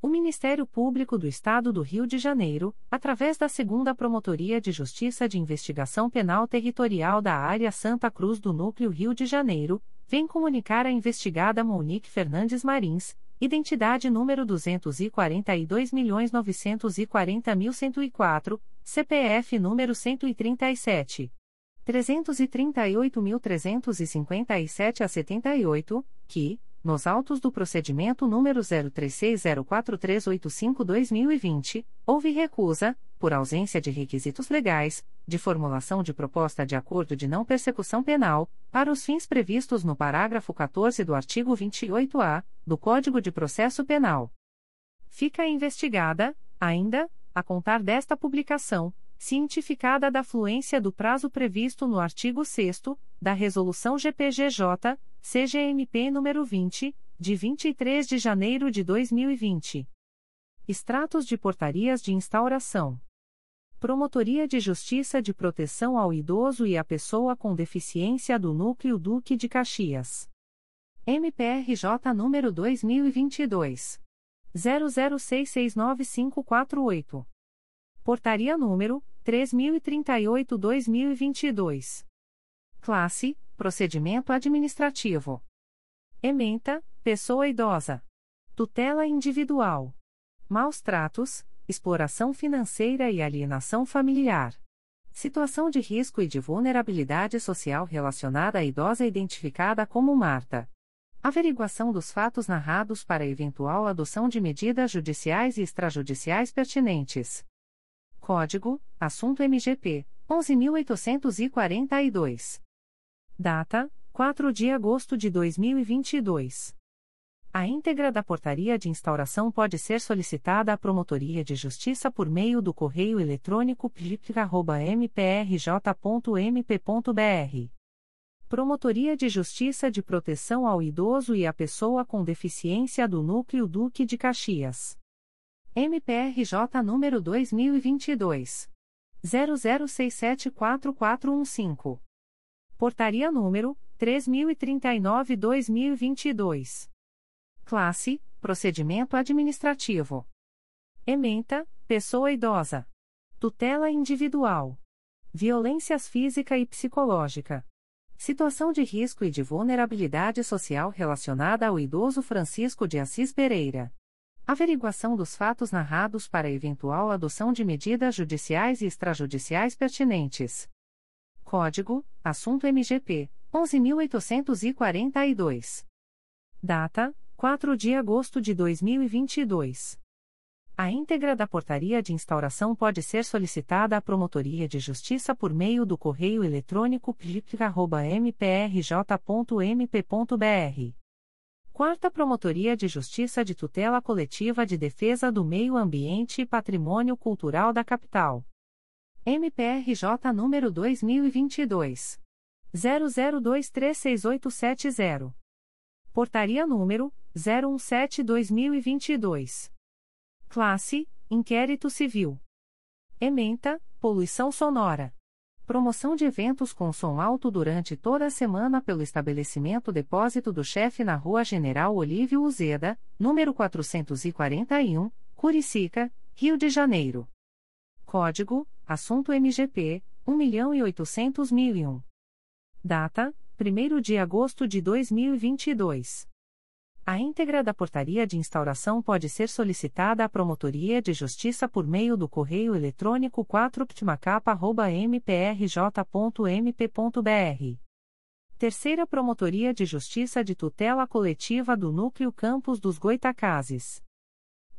O Ministério Público do Estado do Rio de Janeiro, através da Segunda Promotoria de Justiça de Investigação Penal Territorial da Área Santa Cruz do Núcleo Rio de Janeiro, vem comunicar à investigada Monique Fernandes Marins, identidade número 242.940.104, CPF número 137. 338.357 a 78, que, nos autos do procedimento número 03604385-2020, houve recusa, por ausência de requisitos legais, de formulação de proposta de acordo de não persecução penal, para os fins previstos no parágrafo 14 do artigo 28-A do Código de Processo Penal. Fica investigada, ainda, a contar desta publicação, cientificada da fluência do prazo previsto no artigo 6 da Resolução GPGJ, CGMP nº 20, de 23 de janeiro de 2020. Extratos de portarias de instauração. Promotoria de Justiça de Proteção ao Idoso e à Pessoa com Deficiência do Núcleo Duque de Caxias. MPRJ número 2022 00669548. Portaria número 3038/2022. Classe: Procedimento administrativo. Ementa: Pessoa idosa. Tutela individual. Maus tratos, exploração financeira e alienação familiar. Situação de risco e de vulnerabilidade social relacionada à idosa identificada como Marta. Averiguação dos fatos narrados para eventual adoção de medidas judiciais e extrajudiciais pertinentes. Código: Assunto MGP 11842. Data: 4 de agosto de 2022. A íntegra da portaria de instauração pode ser solicitada à Promotoria de Justiça por meio do correio eletrônico plic.mprj.mp.br. Promotoria de Justiça de Proteção ao Idoso e à Pessoa com Deficiência do Núcleo Duque de Caxias. MPRJ número 2022 00674415. Portaria número 3039/2022. Classe: Procedimento administrativo. Ementa: Pessoa idosa. Tutela individual. Violências física e psicológica. Situação de risco e de vulnerabilidade social relacionada ao idoso Francisco de Assis Pereira. Averiguação dos fatos narrados para eventual adoção de medidas judiciais e extrajudiciais pertinentes. Código: Assunto MGP 11842. Data: 4 de agosto de 2022. A íntegra da portaria de instauração pode ser solicitada à Promotoria de Justiça por meio do correio eletrônico plic.mprj.mp.br Quarta Promotoria de Justiça de Tutela Coletiva de Defesa do Meio Ambiente e Patrimônio Cultural da Capital. MPRJ número 2022 00236870. Portaria número 017/2022. Classe: Inquérito Civil. Ementa: Poluição sonora. Promoção de eventos com som alto durante toda a semana pelo estabelecimento Depósito do Chefe na Rua General Olívio Uzeda, número 441, Curicica, Rio de Janeiro. Código: Assunto MGP 1.800.001. Data: 1 de agosto de 2022. A íntegra da portaria de instauração pode ser solicitada à Promotoria de Justiça por meio do correio eletrônico 4ptmacapa.mprj.mp.br. Terceira Promotoria de Justiça de Tutela Coletiva do Núcleo Campos dos Goitacazes.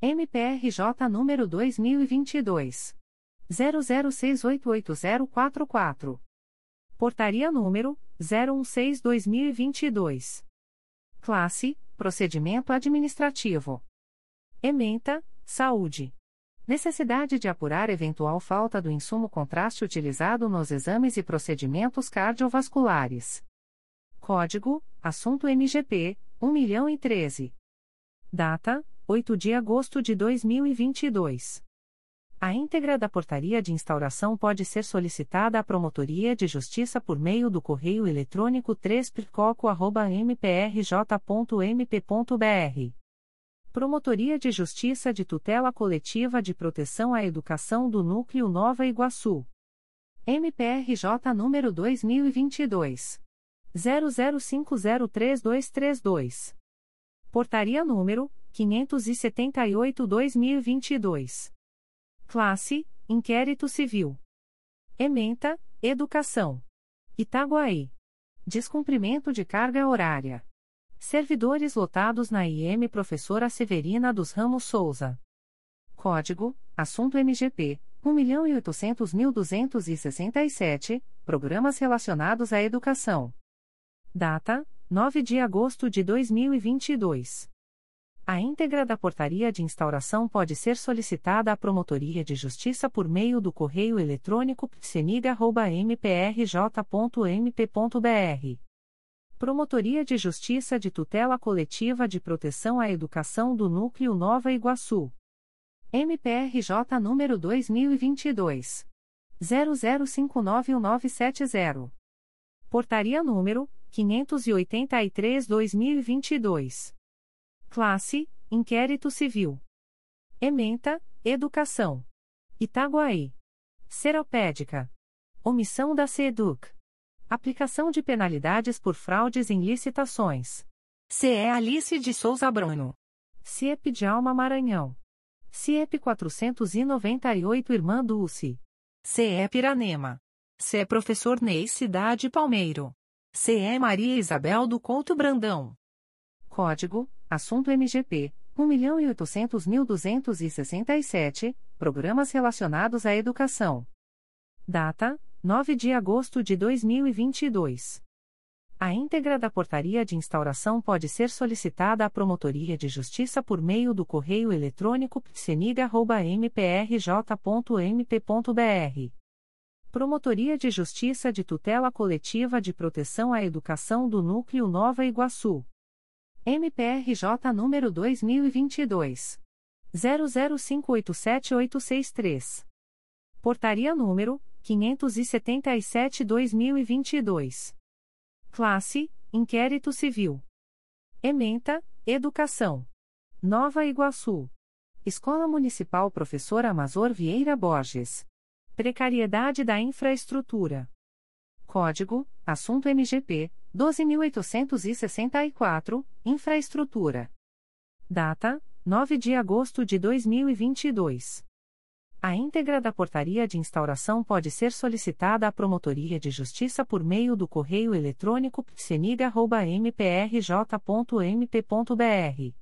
MPRJ número 2022. 00688044. Portaria número 016-2022. Classe Procedimento administrativo. Ementa, saúde. Necessidade de apurar eventual falta do insumo contraste utilizado nos exames e procedimentos cardiovasculares. Código: Assunto MGP 1.013. Data: 8 de agosto de 2022. A íntegra da portaria de instauração pode ser solicitada à Promotoria de Justiça por meio do correio eletrônico 3picoco.mprj.mp.br. Promotoria de Justiça de Tutela Coletiva de Proteção à Educação do Núcleo Nova Iguaçu. MPRJ número 2022. 00503232. Portaria número 578-2022. Classe: Inquérito Civil. Ementa: Educação. Itaguaí. Descumprimento de carga horária. Servidores lotados na IM Professora Severina dos Ramos Souza. Código: Assunto MGP 1.800.267, programas relacionados à educação. Data: 9 de agosto de 2022. A íntegra da portaria de instauração pode ser solicitada à Promotoria de Justiça por meio do correio eletrônico psenig.mprj.mp.br. Promotoria de Justiça de Tutela Coletiva de Proteção à Educação do Núcleo Nova Iguaçu. MPRJ número 2022. 00591970. Portaria número 583-2022. Classe: Inquérito Civil. Ementa: Educação. Itaguaí. Seropédica. Omissão da SEDUC. Aplicação de penalidades por fraudes em licitações. CE Alice de Souza Bruno. CIEP de Alma Maranhão. CIEP 498 Irmã Dulce. CE Piranema. CE Professor Ney Cidade Palmeiro. CE Maria Isabel do Couto Brandão. Código Assunto MGP, 1.800.267, Programas relacionados à educação. Data: 9 de agosto de 2022. A íntegra da portaria de instauração pode ser solicitada à Promotoria de Justiça por meio do correio eletrônico psenig.mprj.mp.br. Promotoria de Justiça de Tutela Coletiva de Proteção à Educação do Núcleo Nova Iguaçu. MPRJ número 2022 00587863. Portaria número 577/2022. Classe: Inquérito Civil. Ementa: Educação. Nova Iguaçu. Escola Municipal Professor Amazor Vieira Borges. Precariedade da infraestrutura. Código: Assunto MGP 12.864, Infraestrutura. Data: 9 de agosto de 2022. A íntegra da portaria de instauração pode ser solicitada à Promotoria de Justiça por meio do correio eletrônico psenig.mprj.mp.br.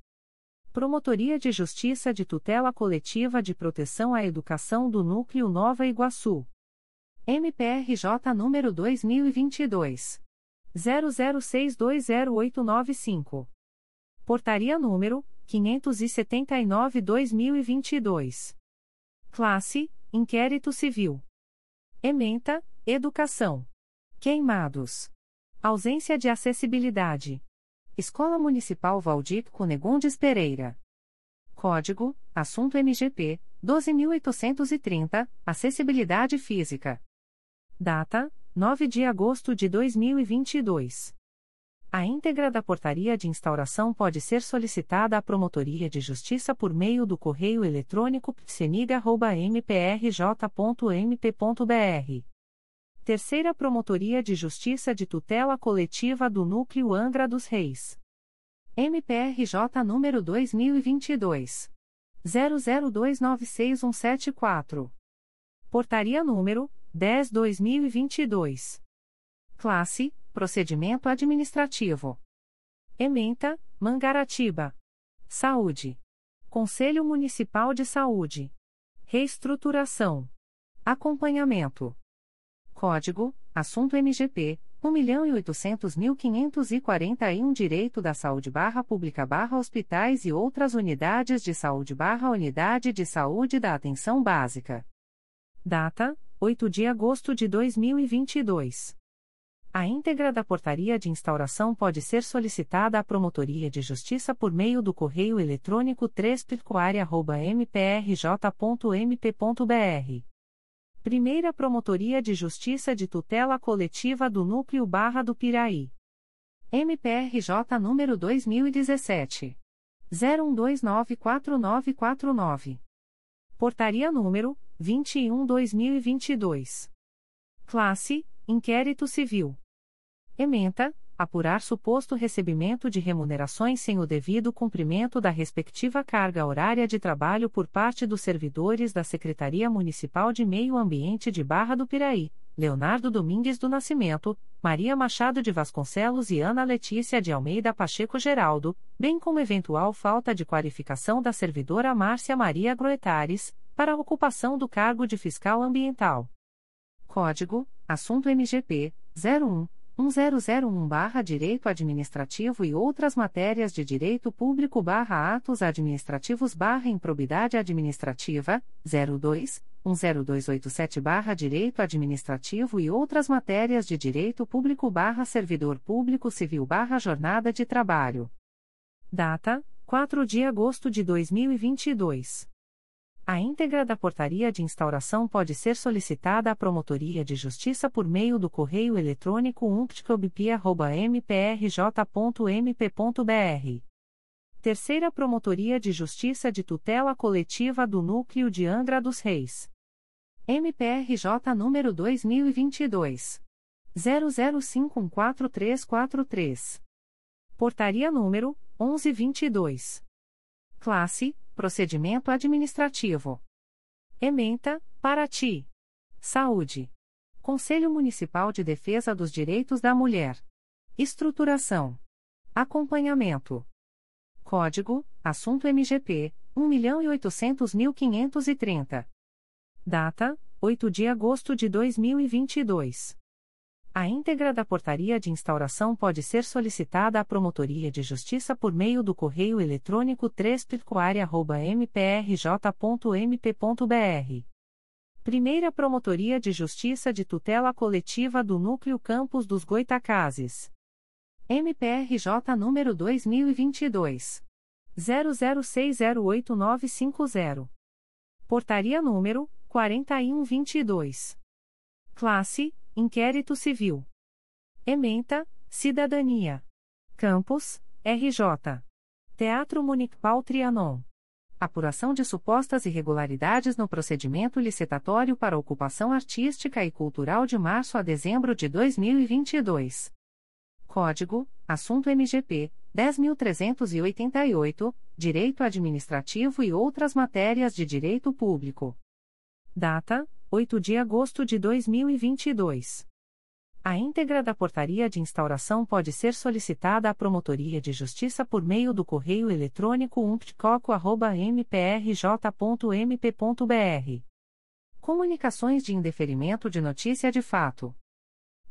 Promotoria de Justiça de Tutela Coletiva de Proteção à Educação do Núcleo Nova Iguaçu. MPRJ número 2022 00620895. Portaria número 579/2022. Classe: Inquérito Civil. Ementa: Educação. Queimados. Ausência de acessibilidade. Escola Municipal Valdir Cunegondes Pereira. Código: Assunto MGP 12830, Acessibilidade Física. Data: 9 de agosto de 2022. A íntegra da portaria de instauração pode ser solicitada à Promotoria de Justiça por meio do correio eletrônico psenig.mprj.mp.br. Terceira Promotoria de Justiça de Tutela Coletiva do Núcleo Angra dos Reis. MPRJ número 2022. 00296174. Portaria número 10-2022. Classe: Procedimento Administrativo. Ementa: Mangaratiba. Saúde. Conselho Municipal de Saúde. Reestruturação. Acompanhamento. Código: Assunto MGP 1.800.541 Direito da Saúde barra Pública barra Hospitais e outras unidades de saúde barra Unidade de Saúde da Atenção Básica. Data: 8 de agosto de 2022. A íntegra da portaria de instauração pode ser solicitada à Promotoria de Justiça por meio do correio eletrônico 3 mprj.mp.br. Primeira Promotoria de Justiça de Tutela Coletiva do Núcleo Barra do Piraí. MPRJ número 2017. 01294949. Portaria número 21/2022. Classe: Inquérito Civil. Ementa: apurar suposto recebimento de remunerações sem o devido cumprimento da respectiva carga horária de trabalho por parte dos servidores da Secretaria Municipal de Meio Ambiente de Barra do Piraí, Leonardo Domingues do Nascimento, Maria Machado de Vasconcelos e Ana Letícia de Almeida Pacheco Geraldo, bem como eventual falta de qualificação da servidora Márcia Maria Groetares, para a ocupação do cargo de fiscal ambiental. Código: Assunto MGP 01 1001-Direito Administrativo e outras matérias de Direito Público-Atos Administrativos-Improbidade Administrativa, 02 10287-Direito Administrativo e outras matérias de Direito Público-Servidor Público Civil-Jornada de Trabalho. Data: 4 de agosto de 2022. A íntegra da portaria de instauração pode ser solicitada à Promotoria de Justiça por meio do correio eletrônico umptcobp.mprj.mp.br. Terceira Promotoria de Justiça de Tutela Coletiva do Núcleo de Angra dos Reis. MPRJ número 2022. 00514343. Portaria número 1122. Classe Procedimento Administrativo. Ementa, Paraty. Saúde. Conselho Municipal de Defesa dos Direitos da Mulher. Estruturação. Acompanhamento. Código: Assunto MGP 1.800.530. Data: 8 de agosto de 2022. A íntegra da portaria de instauração pode ser solicitada à Promotoria de Justiça por meio do correio eletrônico 3 mprj.mp.br. Primeira Promotoria de Justiça de Tutela Coletiva do Núcleo Campos dos Goitacazes. MPRJ número 2022. 00608950. Portaria número 4122. Classe Inquérito Civil. Ementa, Cidadania. Campos, RJ. Teatro Municipal Trianon. Apuração de supostas irregularidades no procedimento licitatório para ocupação artística e cultural de março a dezembro de 2022. Código: Assunto MGP 10388, Direito Administrativo e outras matérias de direito público. Data: 8 de agosto de 2022. A íntegra da portaria de instauração pode ser solicitada à Promotoria de Justiça por meio do correio eletrônico umptcoco.mprj.mp.br. Comunicações de indeferimento de notícia de fato.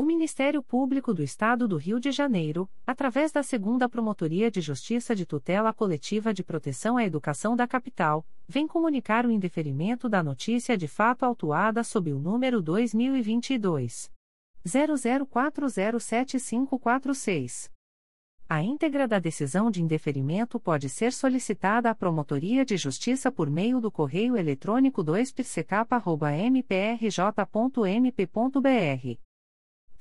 O Ministério Público do Estado do Rio de Janeiro, através da Segunda Promotoria de Justiça de Tutela Coletiva de Proteção à Educação da Capital, vem comunicar o indeferimento da notícia de fato autuada sob o número 2022 00407546. A íntegra da decisão de indeferimento pode ser solicitada à Promotoria de Justiça por meio do correio eletrônico 2pscap.mprj.mp.br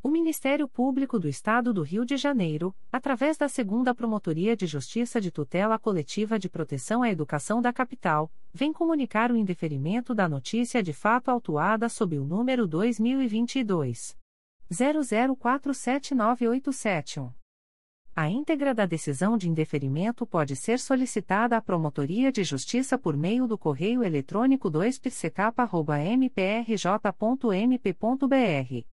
O Ministério Público do Estado do Rio de Janeiro, através da Segunda Promotoria de Justiça de Tutela Coletiva de Proteção à Educação da Capital, vem comunicar o indeferimento da notícia de fato autuada sob o número 2022 00479871. A íntegra da decisão de indeferimento pode ser solicitada à Promotoria de Justiça por meio do correio eletrônico 2pscap.mprj.mp.br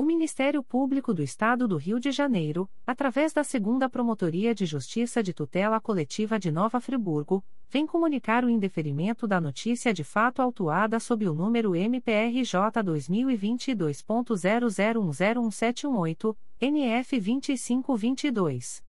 O Ministério Público do Estado do Rio de Janeiro, através da Segunda Promotoria de Justiça de Tutela Coletiva de Nova Friburgo, vem comunicar o indeferimento da notícia de fato autuada sob o número MPRJ 2022.00101718, NF 2522.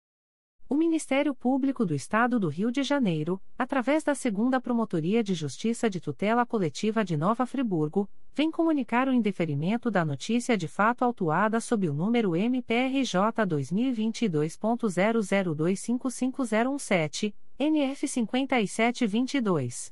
O Ministério Público do Estado do Rio de Janeiro, através da Segunda Promotoria de Justiça de Tutela Coletiva de Nova Friburgo, vem comunicar o indeferimento da notícia de fato autuada sob o número MPRJ 2022.00255017, NF 5722.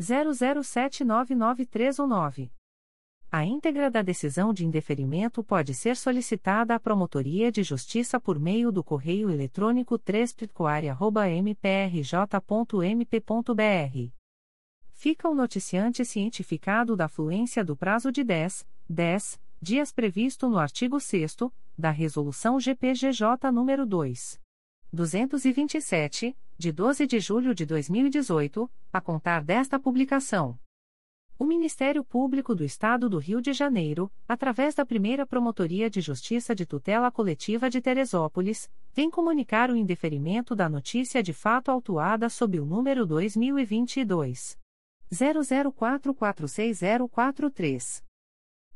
00799319. A íntegra da decisão de indeferimento pode ser solicitada à Promotoria de Justiça por meio do correio eletrônico 3 mprj.mp.br. Fica o noticiante cientificado da fluência do prazo de 10, 10 dias previsto no artigo 6 da Resolução GPGJ nº 2. 227, de 12 de julho de 2018, a contar desta publicação. O Ministério Público do Estado do Rio de Janeiro, através da primeira Promotoria de Justiça de Tutela Coletiva de Teresópolis, vem comunicar o indeferimento da notícia de fato autuada sob o número 2022 00446043.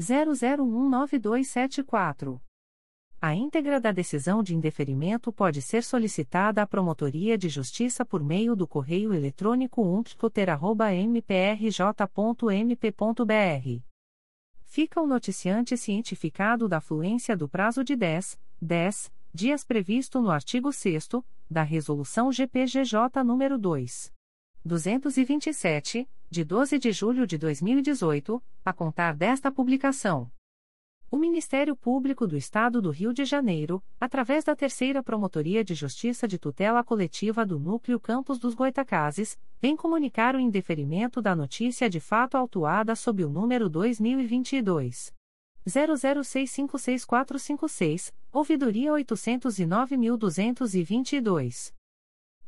00199274. A íntegra da decisão de indeferimento pode ser solicitada à Promotoria de Justiça por meio do correio eletrônico umptcoter.mprj.mp.br fica o noticiante cientificado da fluência do prazo de 10, 10 dias previsto no artigo 6 da Resolução GPGJ nº 2. 227, de 12 de julho de 2018, a contar desta publicação. O Ministério Público do Estado do Rio de Janeiro, através da Terceira Promotoria de Justiça de Tutela Coletiva do Núcleo Campos dos Goitacazes, vem comunicar o indeferimento da notícia de fato autuada sob o número 2022 00656456, ouvidoria 809.222.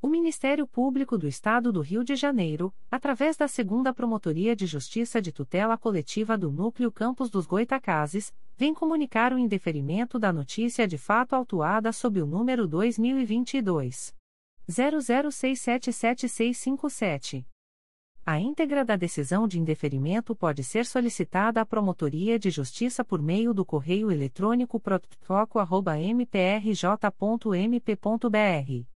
O Ministério Público do Estado do Rio de Janeiro, através da Segunda Promotoria de Justiça de Tutela Coletiva do Núcleo Campos dos Goitacazes, vem comunicar o indeferimento da notícia de fato autuada sob o número 2022 00677657. A íntegra da decisão de indeferimento pode ser solicitada à Promotoria de Justiça por meio do correio eletrônico protfoco.mprj.mp.br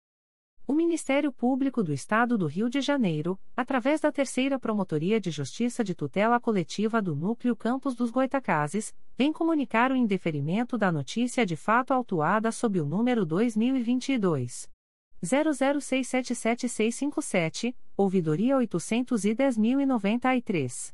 O Ministério Público do Estado do Rio de Janeiro, através da Terceira Promotoria de Justiça de Tutela Coletiva do Núcleo Campos dos Goitacazes, vem comunicar o indeferimento da notícia de fato autuada sob o número 2022 00677657, ouvidoria 810.093.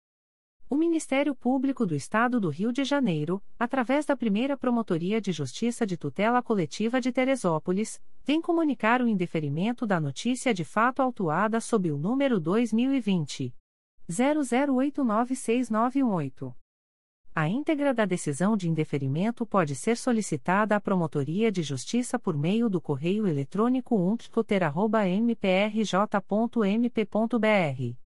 O Ministério Público do Estado do Rio de Janeiro, através da primeira Promotoria de Justiça de Tutela Coletiva de Teresópolis, vem comunicar o indeferimento da notícia de fato autuada sob o número 2020 00896918. A íntegra da decisão de indeferimento pode ser solicitada à Promotoria de Justiça por meio do correio eletrônico umptcoter.mprj.mp.br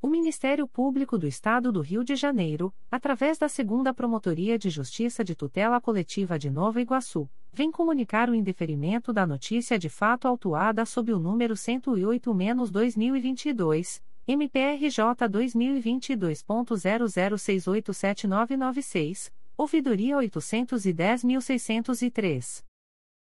O Ministério Público do Estado do Rio de Janeiro, através da Segunda Promotoria de Justiça de Tutela Coletiva de Nova Iguaçu, vem comunicar o indeferimento da notícia de fato autuada sob o número 108-2022, MPRJ 2022.00687996, ouvidoria 810.603.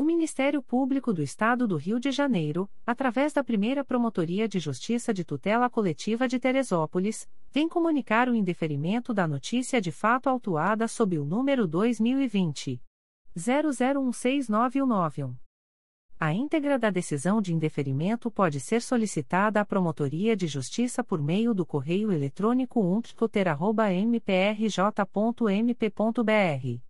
O Ministério Público do Estado do Rio de Janeiro, através da primeira Promotoria de Justiça de Tutela Coletiva de Teresópolis, vem comunicar o indeferimento da notícia de fato autuada sob o número 2020. 00169191. A íntegra da decisão de indeferimento pode ser solicitada à Promotoria de Justiça por meio do correio eletrônico umptcoter.mprj.mp.br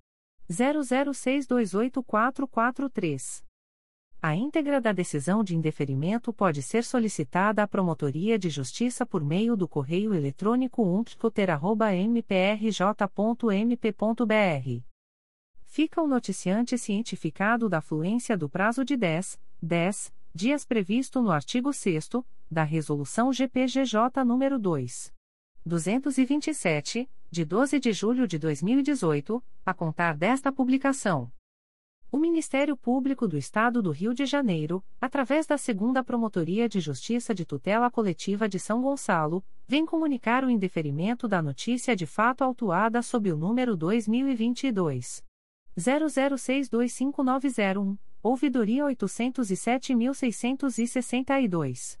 00628443. A íntegra da decisão de indeferimento pode ser solicitada à Promotoria de Justiça por meio do correio eletrônico umptcoter.mprj.mp.br. Fica o noticiante cientificado da fluência do prazo de 10, 10 dias previsto no artigo 6 da Resolução GPGJ nº 2. 227, de 12 de julho de 2018, a contar desta publicação. O Ministério Público do Estado do Rio de Janeiro, através da Segunda Promotoria de Justiça de Tutela Coletiva de São Gonçalo, vem comunicar o indeferimento da notícia de fato autuada sob o número 2022 00625901, ouvidoria 807.662.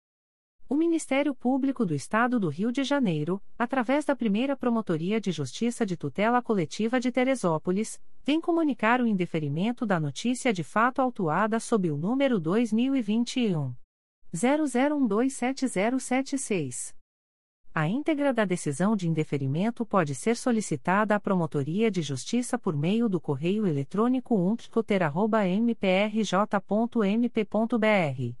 O Ministério Público do Estado do Rio de Janeiro, através da primeira Promotoria de Justiça de Tutela Coletiva de Teresópolis, vem comunicar o indeferimento da notícia de fato autuada sob o número 2021. 00127076. A íntegra da decisão de indeferimento pode ser solicitada à Promotoria de Justiça por meio do correio eletrônico umptcoter.mprj.mp.br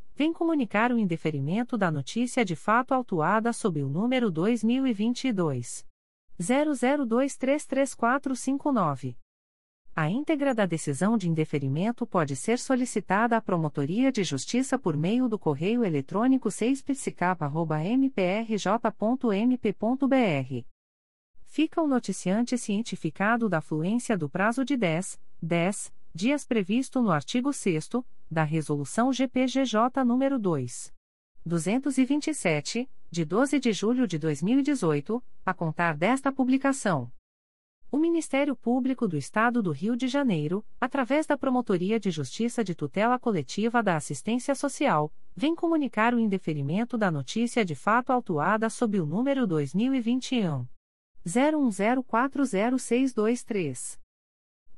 vem comunicar o indeferimento da notícia de fato autuada sob o número 2022 00233459. A íntegra da decisão de indeferimento pode ser solicitada à Promotoria de Justiça por meio do correio eletrônico 6psicapa.mprj.mp.br. Fica o noticiante cientificado da fluência do prazo de 10, 10 dias previsto no artigo 6 da Resolução GPGJ nº 2. 227, de 12 de julho de 2018, a contar desta publicação. O Ministério Público do Estado do Rio de Janeiro, através da Promotoria de Justiça de Tutela Coletiva da Assistência Social, vem comunicar o indeferimento da notícia de fato autuada sob o número 2021 01040623.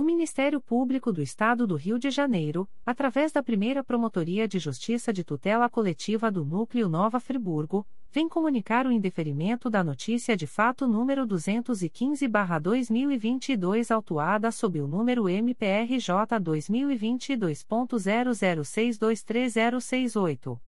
O Ministério Público do Estado do Rio de Janeiro, através da primeira Promotoria de Justiça de Tutela Coletiva do Núcleo Nova Friburgo, vem comunicar o indeferimento da notícia de fato número 215-2022, autuada sob o número MPRJ 2022.00623068.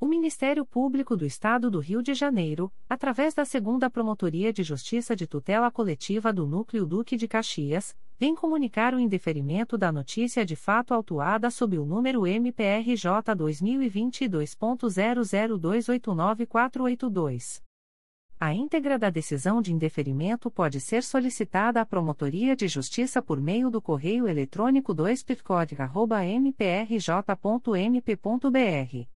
O Ministério Público do Estado do Rio de Janeiro, através da Segunda Promotoria de Justiça de Tutela Coletiva do Núcleo Duque de Caxias, vem comunicar o indeferimento da notícia de fato autuada sob o número MPRJ 2022.00289482. A íntegra da decisão de indeferimento pode ser solicitada à Promotoria de Justiça por meio do correio eletrônico 2 mprj.mp.br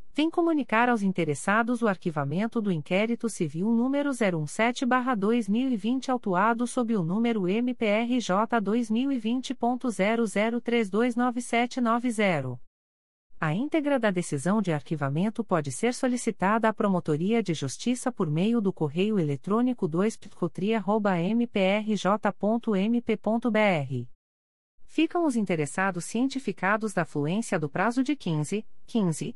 vem comunicar aos interessados o arquivamento do inquérito civil número 017-2020 autuado sob o número MPRJ 2020.00329790. A íntegra da decisão de arquivamento pode ser solicitada à Promotoria de Justiça por meio do correio eletrônico 2 mprj.mp.br. Ficam os interessados cientificados da fluência do prazo de 15, 15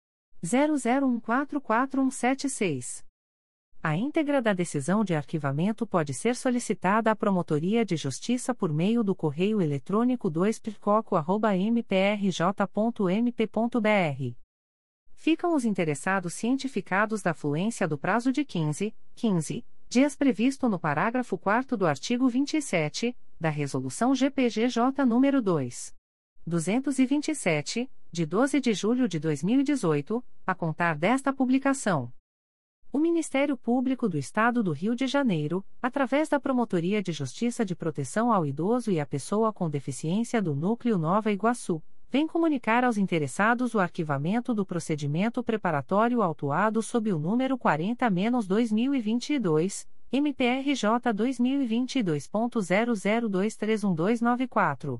00144176. A íntegra da decisão de arquivamento pode ser solicitada à Promotoria de Justiça por meio do correio eletrônico 2picoco.mprj.mp.br ficam os interessados cientificados da fluência do prazo de 15, 15 dias previsto no parágrafo 4 do artigo 27 da Resolução GPGJ nº 2. 227, de 12 de julho de 2018, a contar desta publicação. O Ministério Público do Estado do Rio de Janeiro, através da Promotoria de Justiça de Proteção ao Idoso e à Pessoa com Deficiência do Núcleo Nova Iguaçu, vem comunicar aos interessados o arquivamento do procedimento preparatório autuado sob o número 40-2022, MPRJ 2022.00231294.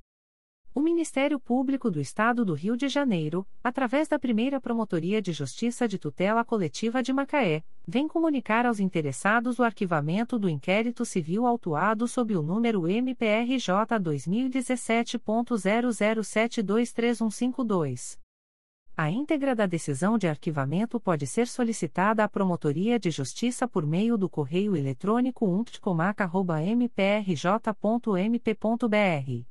O Ministério Público do Estado do Rio de Janeiro, através da primeira Promotoria de Justiça de Tutela Coletiva de Macaé, vem comunicar aos interessados o arquivamento do inquérito civil autuado sob o número MPRJ 2017.00723152. A íntegra da decisão de arquivamento pode ser solicitada à Promotoria de Justiça por meio do correio eletrônico umptcomac.mprj.mp.br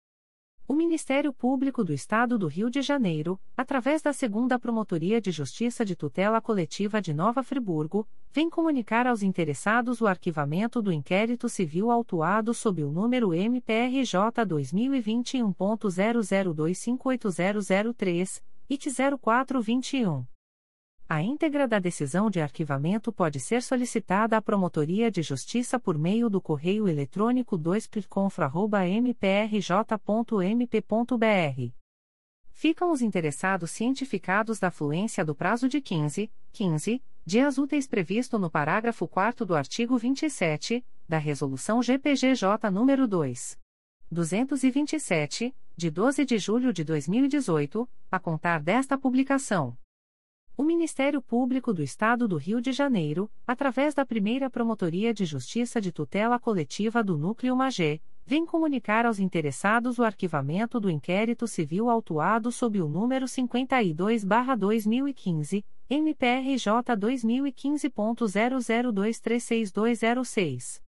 O Ministério Público do Estado do Rio de Janeiro, através da Segunda Promotoria de Justiça de Tutela Coletiva de Nova Friburgo, vem comunicar aos interessados o arquivamento do inquérito civil autuado sob o número MPRJ 2021.00258003, IT 0421. A íntegra da decisão de arquivamento pode ser solicitada à Promotoria de Justiça por meio do correio eletrônico 2pconfra.mprj.mp.br. Ficam os interessados cientificados da fluência do prazo de 15, 15 dias úteis previsto no parágrafo 4 do artigo 27 da Resolução GPGJ nº 2. 227, de 12 de julho de 2018, a contar desta publicação. O Ministério Público do Estado do Rio de Janeiro, através da primeira Promotoria de Justiça de Tutela Coletiva do Núcleo Magé, vem comunicar aos interessados o arquivamento do inquérito civil autuado sob o número 52-2015, MPRJ 2015.00236206.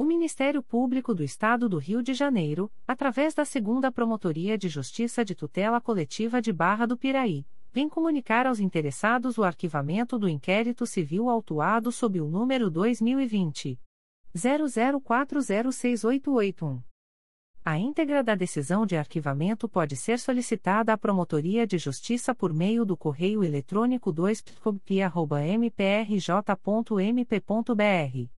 O Ministério Público do Estado do Rio de Janeiro, através da Segunda Promotoria de Justiça de Tutela Coletiva de Barra do Piraí, vem comunicar aos interessados o arquivamento do inquérito civil autuado sob o número 2020 00406881. A íntegra da decisão de arquivamento pode ser solicitada à Promotoria de Justiça por meio do correio eletrônico 2pcomp.mprj.mp.br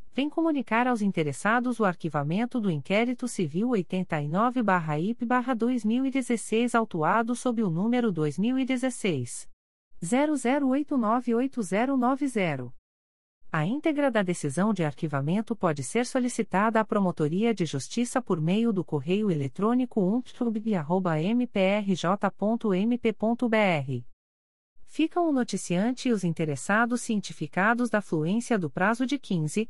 vem comunicar aos interessados o arquivamento do inquérito civil 89-IP-2016 autuado sob o número 2016 00898090. A íntegra da decisão de arquivamento pode ser solicitada à Promotoria de Justiça por meio do correio eletrônico umptub.mprj.mp.br ficam o noticiante e os interessados cientificados da fluência do prazo de 15,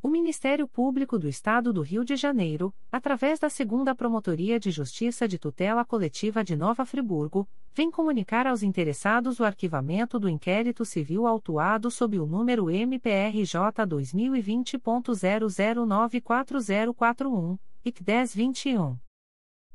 O Ministério Público do Estado do Rio de Janeiro, através da Segunda Promotoria de Justiça de Tutela Coletiva de Nova Friburgo, vem comunicar aos interessados o arquivamento do inquérito civil autuado sob o número MPRJ 2020.00940441, IC 1021.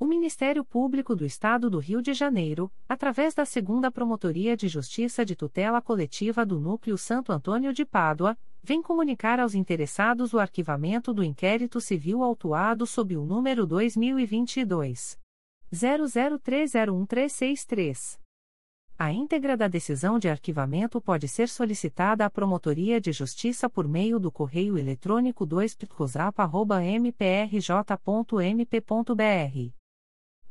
O Ministério Público do Estado do Rio de Janeiro, através da Segunda Promotoria de Justiça de Tutela Coletiva do Núcleo Santo Antônio de Pádua, vem comunicar aos interessados o arquivamento do inquérito civil autuado sob o número 2022 00301363. A íntegra da decisão de arquivamento pode ser solicitada à Promotoria de Justiça por meio do correio eletrônico 2picosap.mprj.mp.br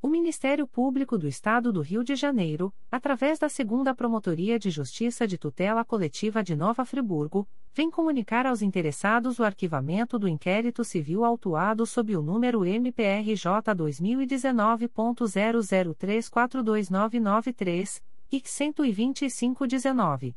O Ministério Público do Estado do Rio de Janeiro, através da Segunda Promotoria de Justiça de Tutela Coletiva de Nova Friburgo, vem comunicar aos interessados o arquivamento do inquérito civil autuado sob o número MPRJ 2019.00342993 e 12519.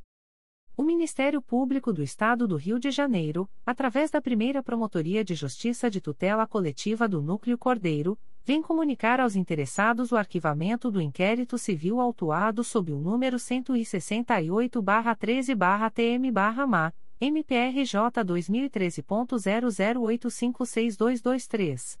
O Ministério Público do Estado do Rio de Janeiro, através da primeira Promotoria de Justiça de Tutela Coletiva do Núcleo Cordeiro, vem comunicar aos interessados o arquivamento do inquérito civil autuado sob o número 168-13-TM-MA, MPRJ 2013.00856223.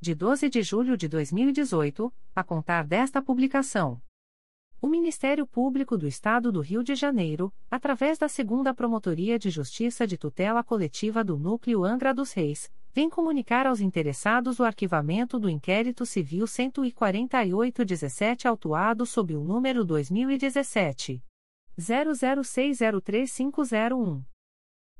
de 12 de julho de 2018, a contar desta publicação. O Ministério Público do Estado do Rio de Janeiro, através da Segunda Promotoria de Justiça de Tutela Coletiva do Núcleo Angra dos Reis, vem comunicar aos interessados o arquivamento do inquérito civil 14817 autuado sob o número 2017 00603501.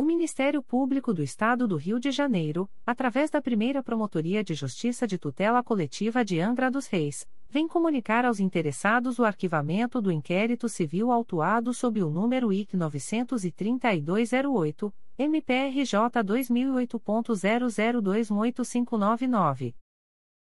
O Ministério Público do Estado do Rio de Janeiro, através da primeira Promotoria de Justiça de Tutela Coletiva de Angra dos Reis, vem comunicar aos interessados o arquivamento do inquérito civil autuado sob o número IC 93208, MPRJ 2008.00218599.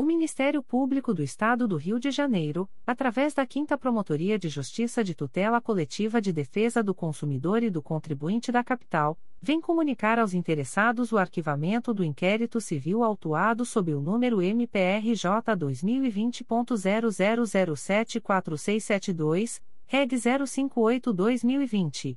O Ministério Público do Estado do Rio de Janeiro, através da 5 Promotoria de Justiça de Tutela Coletiva de Defesa do Consumidor e do Contribuinte da Capital, vem comunicar aos interessados o arquivamento do inquérito civil autuado sob o número MPRJ 2020.00074672, Reg 058-2020.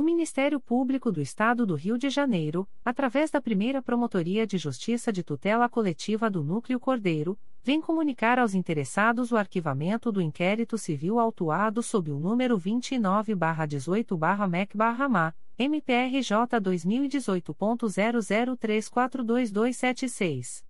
O Ministério Público do Estado do Rio de Janeiro, através da primeira Promotoria de Justiça de Tutela Coletiva do Núcleo Cordeiro, vem comunicar aos interessados o arquivamento do inquérito civil autuado sob o número 29-18-MEC-MA, MPRJ 2018.00342276.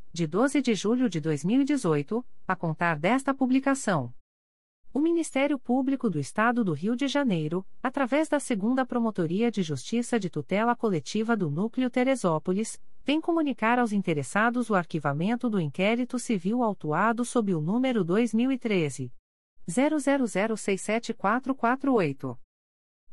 de 12 de julho de 2018, a contar desta publicação. O Ministério Público do Estado do Rio de Janeiro, através da Segunda Promotoria de Justiça de Tutela Coletiva do Núcleo Teresópolis, vem comunicar aos interessados o arquivamento do inquérito civil autuado sob o número 2013 00067448.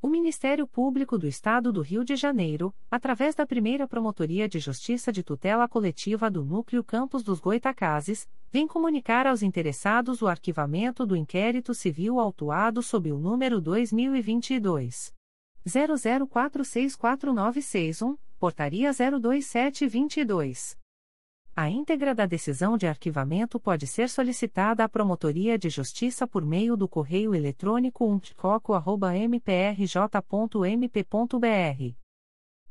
O Ministério Público do Estado do Rio de Janeiro, através da primeira Promotoria de Justiça de Tutela Coletiva do Núcleo Campos dos Goitacazes, vem comunicar aos interessados o arquivamento do inquérito civil autuado sob o número 2022. 00464961, Portaria 02722. A íntegra da decisão de arquivamento pode ser solicitada à Promotoria de Justiça por meio do correio eletrônico umptcoco.mprj.mp.br.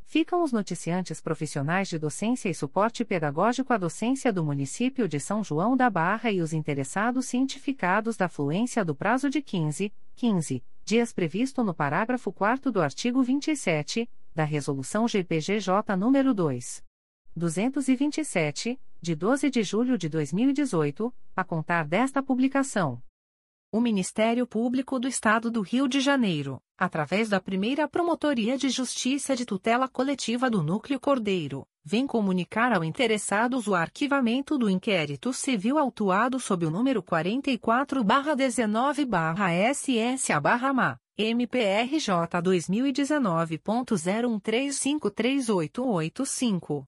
Ficam os noticiantes profissionais de docência e suporte pedagógico à docência do município de São João da Barra e os interessados cientificados da fluência do prazo de 15, 15 dias previsto no parágrafo 4 do artigo 27 da Resolução GPGJ nº 2. 227, de 12 de julho de 2018, a contar desta publicação. O Ministério Público do Estado do Rio de Janeiro, através da primeira Promotoria de Justiça de Tutela Coletiva do Núcleo Cordeiro, vem comunicar ao interessados o arquivamento do inquérito civil autuado sob o número 44-19-SS-MA, MPRJ 2019.01353885.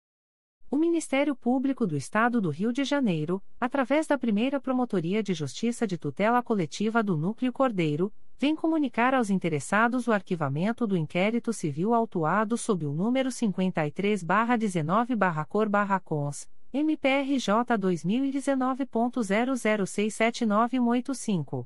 O Ministério Público do Estado do Rio de Janeiro, através da primeira Promotoria de Justiça de Tutela Coletiva do Núcleo Cordeiro, vem comunicar aos interessados o arquivamento do inquérito civil autuado sob o número 53-19-Cor-Cons, MPRJ 2019.00679185.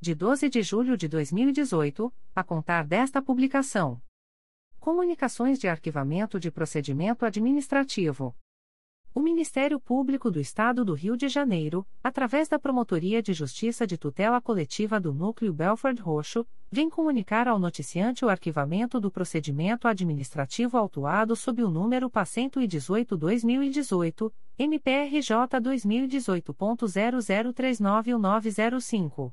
de 12 de julho de 2018, a contar desta publicação. Comunicações de arquivamento de procedimento administrativo. O Ministério Público do Estado do Rio de Janeiro, através da Promotoria de Justiça de Tutela Coletiva do Núcleo Belford Roxo, vem comunicar ao noticiante o arquivamento do procedimento administrativo autuado sob o número PA 118-2018, MPRJ 2018.00391905.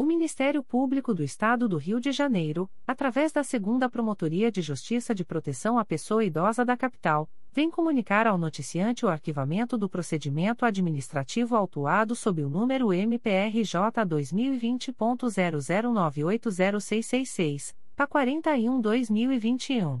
O Ministério Público do Estado do Rio de Janeiro, através da Segunda Promotoria de Justiça de Proteção à Pessoa Idosa da Capital, vem comunicar ao noticiante o arquivamento do procedimento administrativo autuado sob o número MPRJ 2020.00980666, PA 41-2021.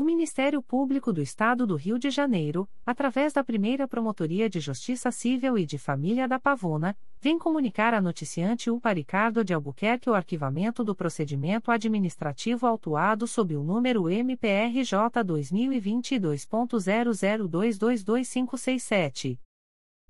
O Ministério Público do Estado do Rio de Janeiro, através da primeira Promotoria de Justiça Civil e de Família da Pavona, vem comunicar a noticiante Upa Ricardo de Albuquerque o arquivamento do procedimento administrativo autuado sob o número MPRJ 2022.00222567.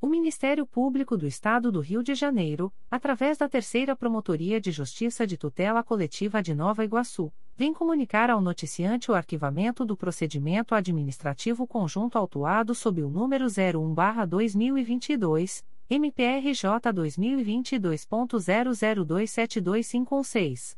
O Ministério Público do Estado do Rio de Janeiro, através da Terceira Promotoria de Justiça de Tutela Coletiva de Nova Iguaçu, vem comunicar ao noticiante o arquivamento do procedimento administrativo conjunto autuado sob o número 01/2022, MPRJ 2022.00272516.